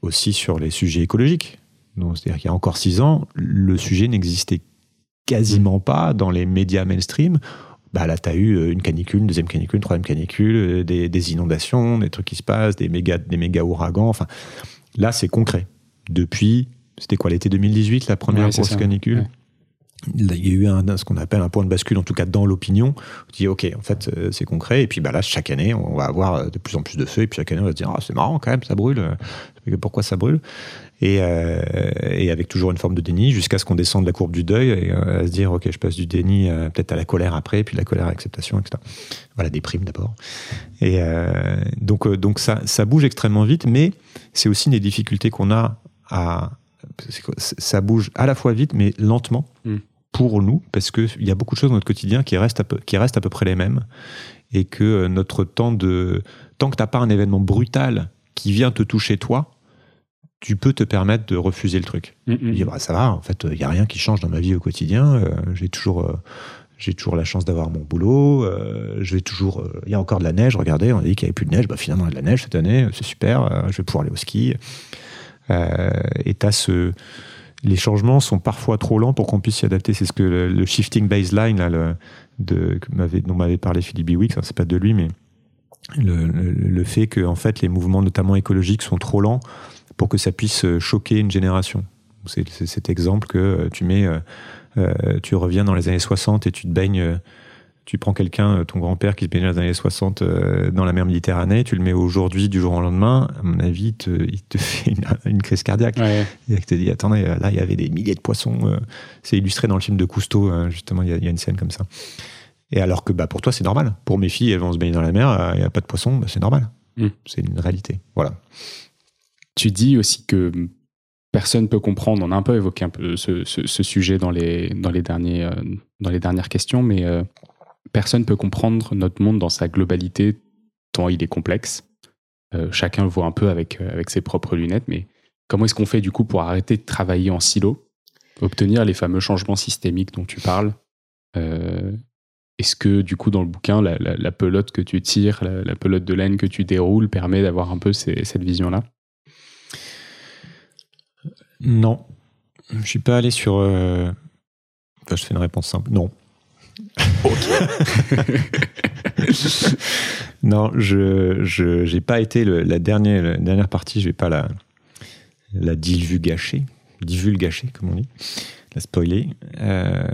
aussi sur les sujets écologiques c'est-à-dire qu'il y a encore six ans, le sujet n'existait quasiment pas dans les médias mainstream. Bah là, tu as eu euh, une canicule, une deuxième canicule, une troisième canicule, euh, des, inondations, des trucs qui se passent, des méga, des méga ouragans. Enfin, là, c'est concret. Depuis, c'était quoi, l'été 2018, la première grosse canicule il y a eu un, ce qu'on appelle un point de bascule, en tout cas dans l'opinion. On dit, OK, en fait, euh, c'est concret. Et puis bah, là, chaque année, on va avoir de plus en plus de feux. Et puis chaque année, on va se dire, ah, c'est marrant quand même, ça brûle. Pourquoi ça brûle. Euh, et, avec toujours une forme de déni jusqu'à ce qu'on descende la courbe du deuil et euh, à se dire ok je passe du déni euh, peut-être à la colère après puis la colère à l'acceptation etc voilà des primes d'abord. Et donc donc ça ça bouge extrêmement vite mais c'est aussi des difficultés qu'on a à ça bouge à la fois vite mais lentement mm. pour nous parce que il y a beaucoup de choses dans notre quotidien qui restent à peu, qui restent à peu près les mêmes et que notre temps de tant que t'as pas un événement brutal qui vient te toucher toi tu peux te permettre de refuser le truc. Mm -hmm. bah, ça va, en fait, il n'y a rien qui change dans ma vie au quotidien. Euh, j'ai toujours, euh, j'ai toujours la chance d'avoir mon boulot. Euh, je vais toujours. Il y a encore de la neige. Regardez, on a dit qu'il n'y avait plus de neige. Bah, finalement, il y a de la neige cette année. C'est super. je vais pouvoir aller au ski. et as ce. Les changements sont parfois trop lents pour qu'on puisse s'y adapter. C'est ce que le, shifting baseline là, le, de, dont m'avait parlé Philippe Biwix, c'est pas de lui, mais le, le, le fait que en fait les mouvements, notamment écologiques, sont trop lents pour que ça puisse euh, choquer une génération. C'est cet exemple que euh, tu mets, euh, tu reviens dans les années 60 et tu te baignes, tu prends quelqu'un, ton grand-père qui se baignait dans les années 60 dans la mer Méditerranée, tu le mets aujourd'hui du jour au lendemain, à mon avis, il te, il te [LAUGHS] fait une, crise cardiaque. Et il te dit, attendez, là, il y avait des milliers de poissons. C'est illustré dans le film de Cousteau, justement, il y, a, une scène comme ça. Et alors que bah, pour toi, c'est normal. Pour mes filles, elles vont se baigner dans la mer, il n'y a pas de poissons, bah, c'est normal. Mm. C'est une réalité. Voilà. Tu dis aussi que personne peut comprendre. On a un peu évoqué un peu ce, sujet dans les, dans, les derniers, euh, dans les dernières questions, mais euh, personne peut comprendre notre monde dans sa globalité, tant il est complexe. Euh, chacun le voit un peu avec, avec ses propres lunettes, mais comment est-ce qu'on fait du coup pour arrêter de travailler en silo, obtenir les fameux changements systémiques dont tu parles Est-ce que du coup dans le bouquin, la, pelote que tu tires, la, pelote de laine que tu déroules permet d'avoir un peu cette vision-là? Non. Je suis pas allé sur. Euh, enfin, je fais une réponse simple. Non. Ok. [LAUGHS] non, je n'ai pas été la dernière la dernière partie. Je vais pas la la divulgacher, divulgacher comme on dit, la spoiler. Euh,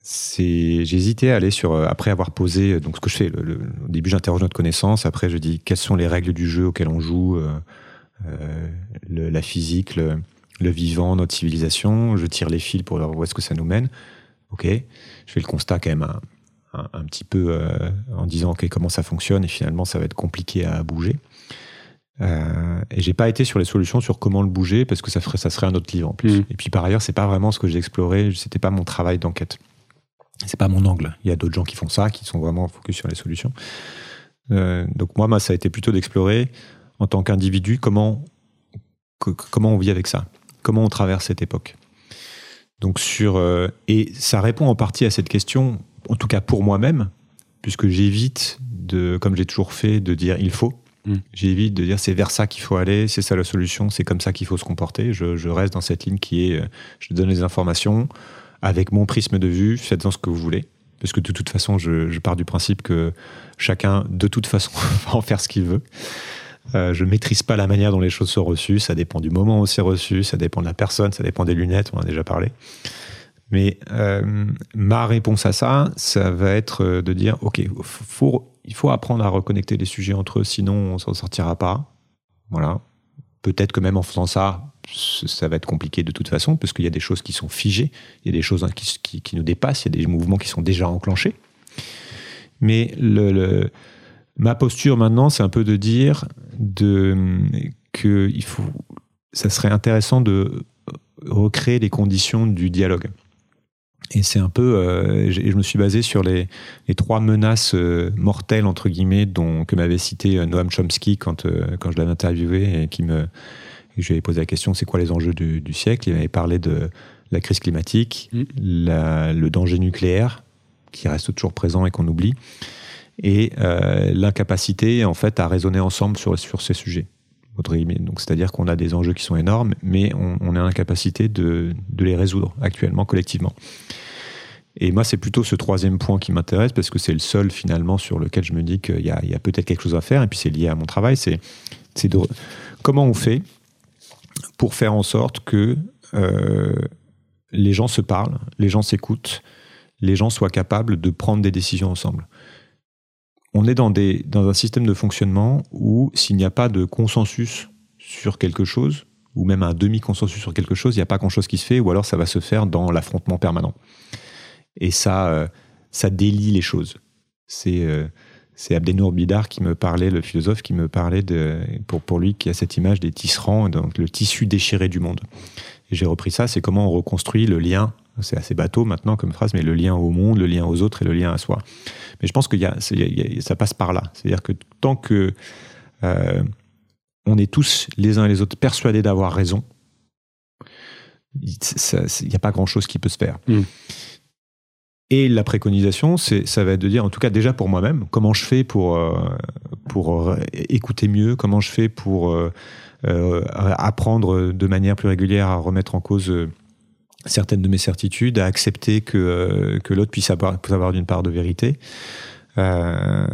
c'est j'ai hésité à aller sur euh, après avoir posé donc ce que je fais. au début, j'interroge notre connaissance. Après, je dis quelles sont les règles du jeu auxquelles on joue, la physique, le, le vivant, notre civilisation, je tire les fils pour voir où est-ce que ça nous mène. Ok, je fais le constat quand même un, petit peu euh, en disant ok comment ça fonctionne et finalement ça va être compliqué à bouger. Euh, et j'ai pas été sur les solutions sur comment le bouger parce que ça ferait ça serait un autre livre en plus. Mm. Et puis par ailleurs c'est pas vraiment ce que j'ai exploré, c'était pas mon travail d'enquête. C'est pas mon angle. Il y a d'autres gens qui font ça, qui sont vraiment focus sur les solutions. Euh, donc moi, moi, ça a été plutôt d'explorer en tant qu'individu comment comment on vit avec ça comment on traverse cette époque. Donc sur euh, et ça répond en partie à cette question, en tout cas pour moi-même, puisque j'évite de, comme j'ai toujours fait, de dire il faut. Mm. J'évite de dire c'est vers ça qu'il faut aller, c'est ça la solution, c'est comme ça qu'il faut se comporter. Je, reste dans cette ligne qui est, euh, je donne les informations avec mon prisme de vue, faites-en ce que vous voulez. Parce que de toute façon, je, je pars du principe que chacun, de toute façon, [LAUGHS] va en faire ce qu'il veut. Euh, je maîtrise pas la manière dont les choses sont reçues. Ça dépend du moment où c'est reçu, ça dépend de la personne, ça dépend des lunettes, on en a déjà parlé. Mais euh, ma réponse à ça, ça va être euh, de dire, OK, il faut apprendre à reconnecter les sujets entre eux, sinon on s'en sortira pas. Voilà. Peut-être que même en faisant ça, ça va être compliqué de toute façon, parce qu'il y a des choses qui sont figées, il y a des choses qui, nous dépassent, il y a des mouvements qui sont déjà enclenchés. Mais le Ma posture maintenant, c'est un peu de dire de, que il faut, ça serait intéressant de recréer les conditions du dialogue. Et c'est un peu, euh, je me suis basé sur les, trois menaces euh, mortelles entre guillemets dont que m'avait cité euh, Noam Chomsky quand quand je l'avais interviewé et qui me, je lui avais posé la question, c'est quoi les enjeux du, siècle? Il avait parlé de la crise climatique, mm. le danger nucléaire qui reste toujours présent et qu'on oublie, et l'incapacité en fait à raisonner ensemble sur sur ces sujets. Donc, c'est-à-dire qu'on a des enjeux qui sont énormes, mais on, on est en incapacité de, de, les résoudre actuellement, collectivement. Et moi, c'est plutôt ce troisième point qui m'intéresse parce que c'est le seul finalement sur lequel je me dis qu'il y a, a peut-être quelque chose à faire. Et puis c'est lié à mon travail. C'est, comment on fait pour faire en sorte que euh, les gens se parlent, les gens s'écoutent, les gens soient capables de prendre des décisions ensemble on est dans, un système de fonctionnement où s'il n'y a pas de consensus sur quelque chose, ou même un demi-consensus sur quelque chose, il n'y a pas grand-chose qui se fait, ou alors ça va se faire dans l'affrontement permanent. Et ça, euh, ça délie les choses. C'est euh, c'est Abdenour Bidar qui me parlait, le philosophe qui me parlait de, pour, pour lui, qui a cette image des tisserands, donc le tissu déchiré du monde. J'ai repris ça, c'est comment on reconstruit le lien c'est assez bateau maintenant comme phrase, mais le lien au monde, le lien aux autres et le lien à soi. Mais je pense que ça passe par là. C'est-à-dire que tant que euh, on est tous les uns et les autres persuadés d'avoir raison, il n'y a pas grand-chose qui peut se faire. Mm. Et la préconisation, ça va être de dire, en tout cas déjà pour moi-même, comment je fais pour, euh, pour écouter mieux, comment je fais pour euh, apprendre de manière plus régulière à remettre en cause certaines de mes certitudes, à accepter que, euh, que l'autre puisse avoir, puisse avoir d'une part de vérité. Euh,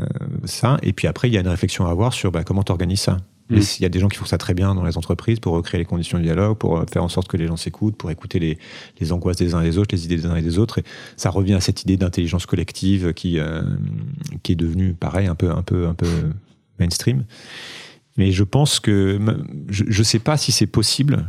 ça. Et puis après, il y a une réflexion à avoir sur bah, comment tu organises ça. Mm. Il y a des gens qui font ça très bien dans les entreprises pour recréer les conditions de dialogue, pour faire en sorte que les gens s'écoutent, pour écouter les, les, angoisses des uns et des autres, les idées des uns et des autres. Et ça revient à cette idée d'intelligence collective qui, euh, qui est devenue, pareil, un peu, un peu, un peu mainstream. Mais je pense que je ne sais pas si c'est possible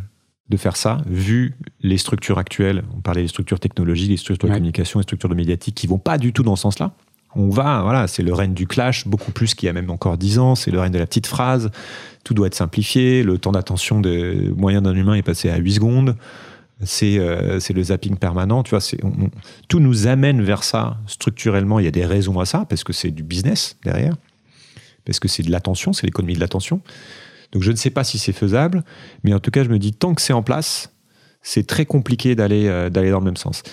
de faire ça, vu les structures actuelles. On parlait des structures technologiques, des structures de communication, des structures de médiatique qui vont pas du tout dans ce sens-là. On va, voilà, c'est le règne du clash, beaucoup plus qu'il y a même encore dix ans, c'est le règne de la petite phrase, tout doit être simplifié, le temps d'attention de moyen d'un humain est passé à 8 secondes, c'est euh, le zapping permanent, tu vois, tout nous amène vers ça structurellement, il y a des raisons à ça, parce que c'est du business derrière, parce que c'est de l'attention, c'est l'économie de l'attention. Donc je ne sais pas si c'est faisable, mais en tout cas, je me dis, tant que c'est en place, c'est très compliqué d'aller euh, d'aller dans le même sens.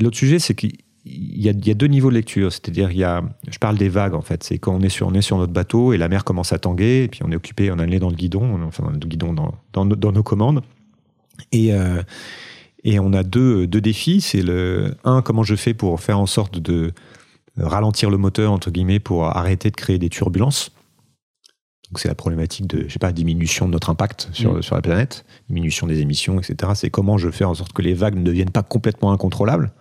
L'autre sujet, c'est qu'il y, a, deux niveaux de lecture. C'est-à-dire, il y a, je parle des vagues, en fait. C'est quand on est, sur, on est sur notre bateau et la mer commence à tanguer, et puis on est occupé, on a le nez dans le guidon, enfin, dans le guidon, dans, dans, dans nos commandes. Et, euh, et on a deux, deux défis. C'est le, un, comment je fais pour faire en sorte de ralentir le moteur, entre guillemets, pour arrêter de créer des turbulences donc c'est la problématique de, je sais pas, diminution de notre impact sur, mm. sur la planète, diminution des émissions, etc. C'est comment je fais en sorte que les vagues ne deviennent pas complètement incontrôlables.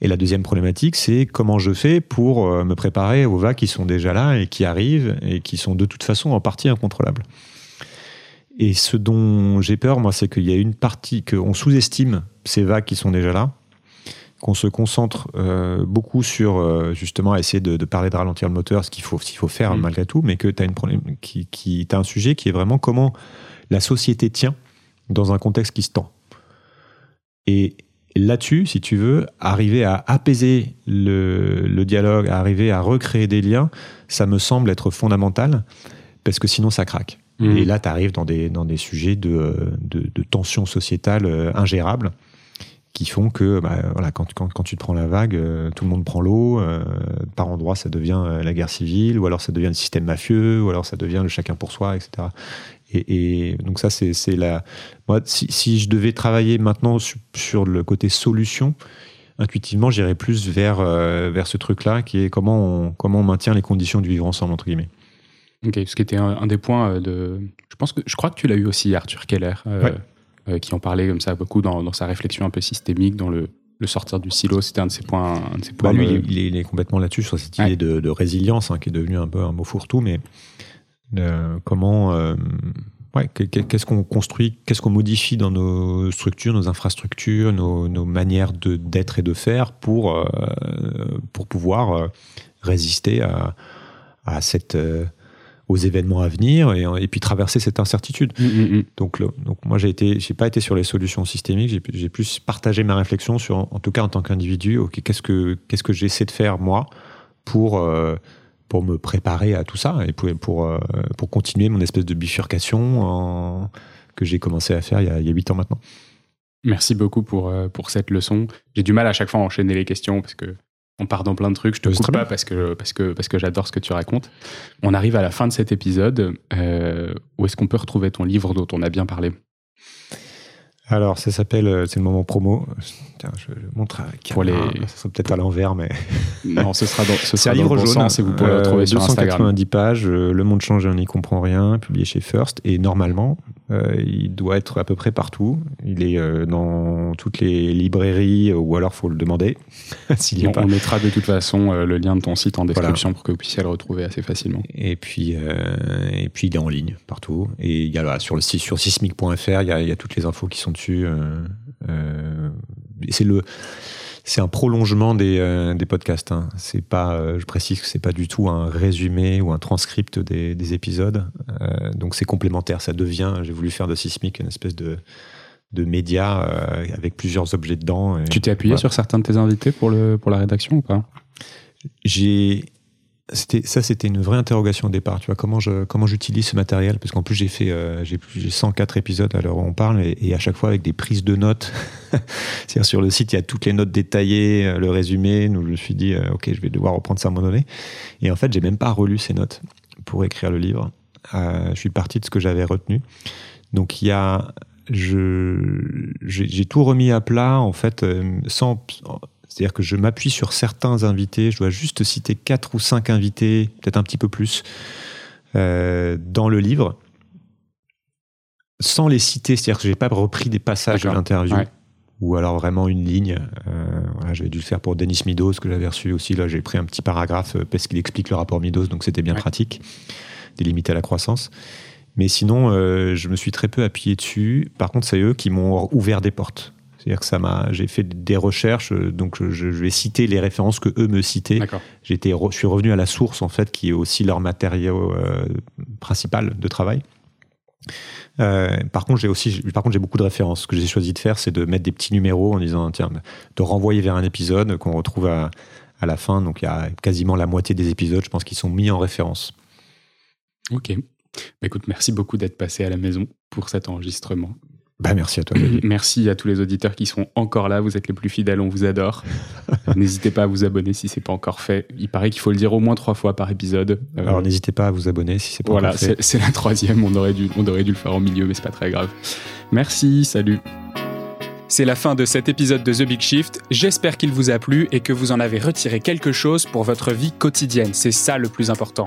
Et la deuxième problématique, c'est comment je fais pour euh, me préparer aux vagues qui sont déjà là et qui arrivent et qui sont de toute façon en partie incontrôlables. Et ce dont j'ai peur, moi, c'est qu'il y a une partie, qu'on sous-estime ces vagues qui sont déjà là, qu'on se concentre euh, beaucoup sur euh, justement à essayer de, parler de ralentir le moteur, ce qu'il faut, faut faire mm. malgré tout, mais que tu as, une problème, qui, qui as un sujet qui est vraiment comment la société tient dans un contexte qui se tend. Et là-dessus, si tu veux, arriver à apaiser le, le, dialogue, arriver à recréer des liens, ça me semble être fondamental, parce que sinon ça craque. Mm. Et là, tu arrives dans des, dans des sujets de, de, de tension sociétale euh, ingérables qui font que bah, voilà, quand, quand, quand, tu te prends la vague, euh, tout le monde prend l'eau, euh, par endroit ça devient euh, la guerre civile, ou alors ça devient le système mafieux, ou alors ça devient le chacun pour soi, etc. Et, et donc ça, c'est la... Moi, si, si, je devais travailler maintenant sur, le côté solution, intuitivement, j'irais plus vers, vers ce truc-là, qui est comment on, comment on maintient les conditions du vivre ensemble, entre guillemets. Ok, ce qui était un, des points de... Je pense que je crois que tu l'as eu aussi, Arthur Keller. Euh, qui en parlait comme ça beaucoup dans, dans, sa réflexion un peu systémique, dans le, le sortir du silo, c'était un de ses points. Un de ses points bah, lui, il, est, complètement là-dessus, sur cette idée de, de, résilience, hein, qui est devenu un peu un mot fourre-tout, mais euh, comment. Euh, ouais, qu'est-ce qu'on construit, qu'est-ce qu'on modifie dans nos structures, nos infrastructures, nos, nos manières d'être et de faire pour, pour pouvoir résister à, à cette aux événements à venir et, et puis traverser cette incertitude. Mm, mm, mm. Donc, le- donc moi, j'ai été, j'ai pas été sur les solutions systémiques. J'ai, plus partagé ma réflexion sur, en tout cas en tant qu'individu, ok, qu'est-ce que qu'est-ce que j'essaie de faire moi pour euh, pour me préparer à tout ça et pour pour, euh, pour continuer mon espèce de bifurcation en- que j'ai commencé à faire il y a il y a huit ans maintenant. Merci beaucoup pour, euh, pour cette leçon. J'ai du mal à chaque fois à enchaîner les questions parce que on part dans plein de trucs. Je te coupe pas parce que, parce que, parce que j'adore ce que tu racontes. On arrive à la fin de cet épisode. Euh, où est-ce qu'on peut retrouver ton livre dont on a bien parlé? Alors, ça s'appelle, euh, c'est le moment promo. Tiens, je, montre à Pour les-. Ça serait peut-être à l'envers, mais [LAUGHS] Non, ce sera dans, ce c'est sera un dans livre le bon jaune. sens et vous pouvez le euh, retrouver sur Instagram. 290 pages. euh, le monde change et on n'y comprend rien. Publié chez First. Et normalement, euh, il doit être à peu près partout. Il est euh, dans toutes les librairies, euh, ou alors faut le demander [LAUGHS] s'il y a On, pas. on mettra de toute façon euh, le lien de ton site en description pour que vous puissiez le retrouver assez facilement. Et puis, euh, et puis il est en ligne partout. Et il y a là, sur le site sur sismic.fr, il y a, il y a toutes les infos qui sont dessus. euh, euh, c'est le, c'est un prolongement des, euh, des podcasts. hein. C'est pas, euh, je précise que c'est pas du tout un résumé ou un transcript des, des épisodes. Euh, donc c'est complémentaire. Ça devient. J'ai voulu faire de Sismic une espèce de de média avec plusieurs objets dedans. Et Tu t'es appuyé voilà. sur certains de tes invités pour, le, pour la rédaction ou pas? J'ai ça c'était une vraie interrogation au départ tu vois comment je comment j'utilise ce matériel parce qu'en plus j'ai fait euh, j'ai plus- j'ai 104 épisodes à l'heure où on parle et, à chaque fois avec des prises de notes. [LAUGHS] C'est-à-dire sur le site il y a toutes les notes détaillées euh, le résumé. Donc je me suis dit euh, ok je vais devoir reprendre ça à un moment donné. Et en fait j'ai même pas relu ces notes pour écrire le livre. Euh, je suis parti de ce que j'avais retenu. Donc il y a je j'ai j'ai tout remis à plat en fait euh, sans c'est-à-dire que je m'appuie sur certains invités, je dois juste citer quatre ou cinq invités, peut-être un petit peu plus, euh, dans le livre, sans les citer, c'est-à-dire que j'ai pas repris des passages de l'interview. Ouais. Ou alors vraiment une ligne. Euh, voilà, J'avais dû le faire pour Denis Midos, que j'avais reçu aussi. Là, j'ai pris un petit paragraphe euh, parce qu'il explique le rapport Midos, donc c'était bien Ouais. pratique, délimité à la croissance. Mais sinon, euh, je me suis très peu appuyé dessus. Par contre, c'est eux qui m'ont ouvert des portes. C'est-à-dire que ça m'a, j'ai fait des recherches, euh, donc je, je vais citer les références que eux me citaient. J'étais, re- je suis revenu à la source en fait, qui est aussi leur matériau euh, principal de travail. Euh, par contre, j'ai aussi, par contre, j'ai beaucoup de références. Ce que j'ai choisi de faire, c'est de mettre des petits numéros en disant, tiens, de renvoyer vers un épisode qu'on retrouve à, à la fin. Donc, il y a quasiment la moitié des épisodes, je pense, qui sont mis en référence. Ok. Bah, écoute, merci beaucoup d'être passé à la maison pour cet enregistrement. Bah, merci à toi. [CLEARS THROAT] Merci à tous les auditeurs qui sont encore là. Vous êtes les plus fidèles, on vous adore. [LAUGHS] N'hésitez pas à vous abonner si c'est pas encore fait. Il paraît qu'il faut le dire au moins trois fois par épisode. Euh, Alors, n'hésitez pas à vous abonner si c'est pas voilà, encore fait. c'est c'est la troisième. On aurait, dû, on aurait dû le faire au milieu, mais c'est pas très grave. Merci, salut. C'est la fin de cet épisode de The Big Shift. J'espère qu'il vous a plu et que vous en avez retiré quelque chose pour votre vie quotidienne. C'est ça le plus important.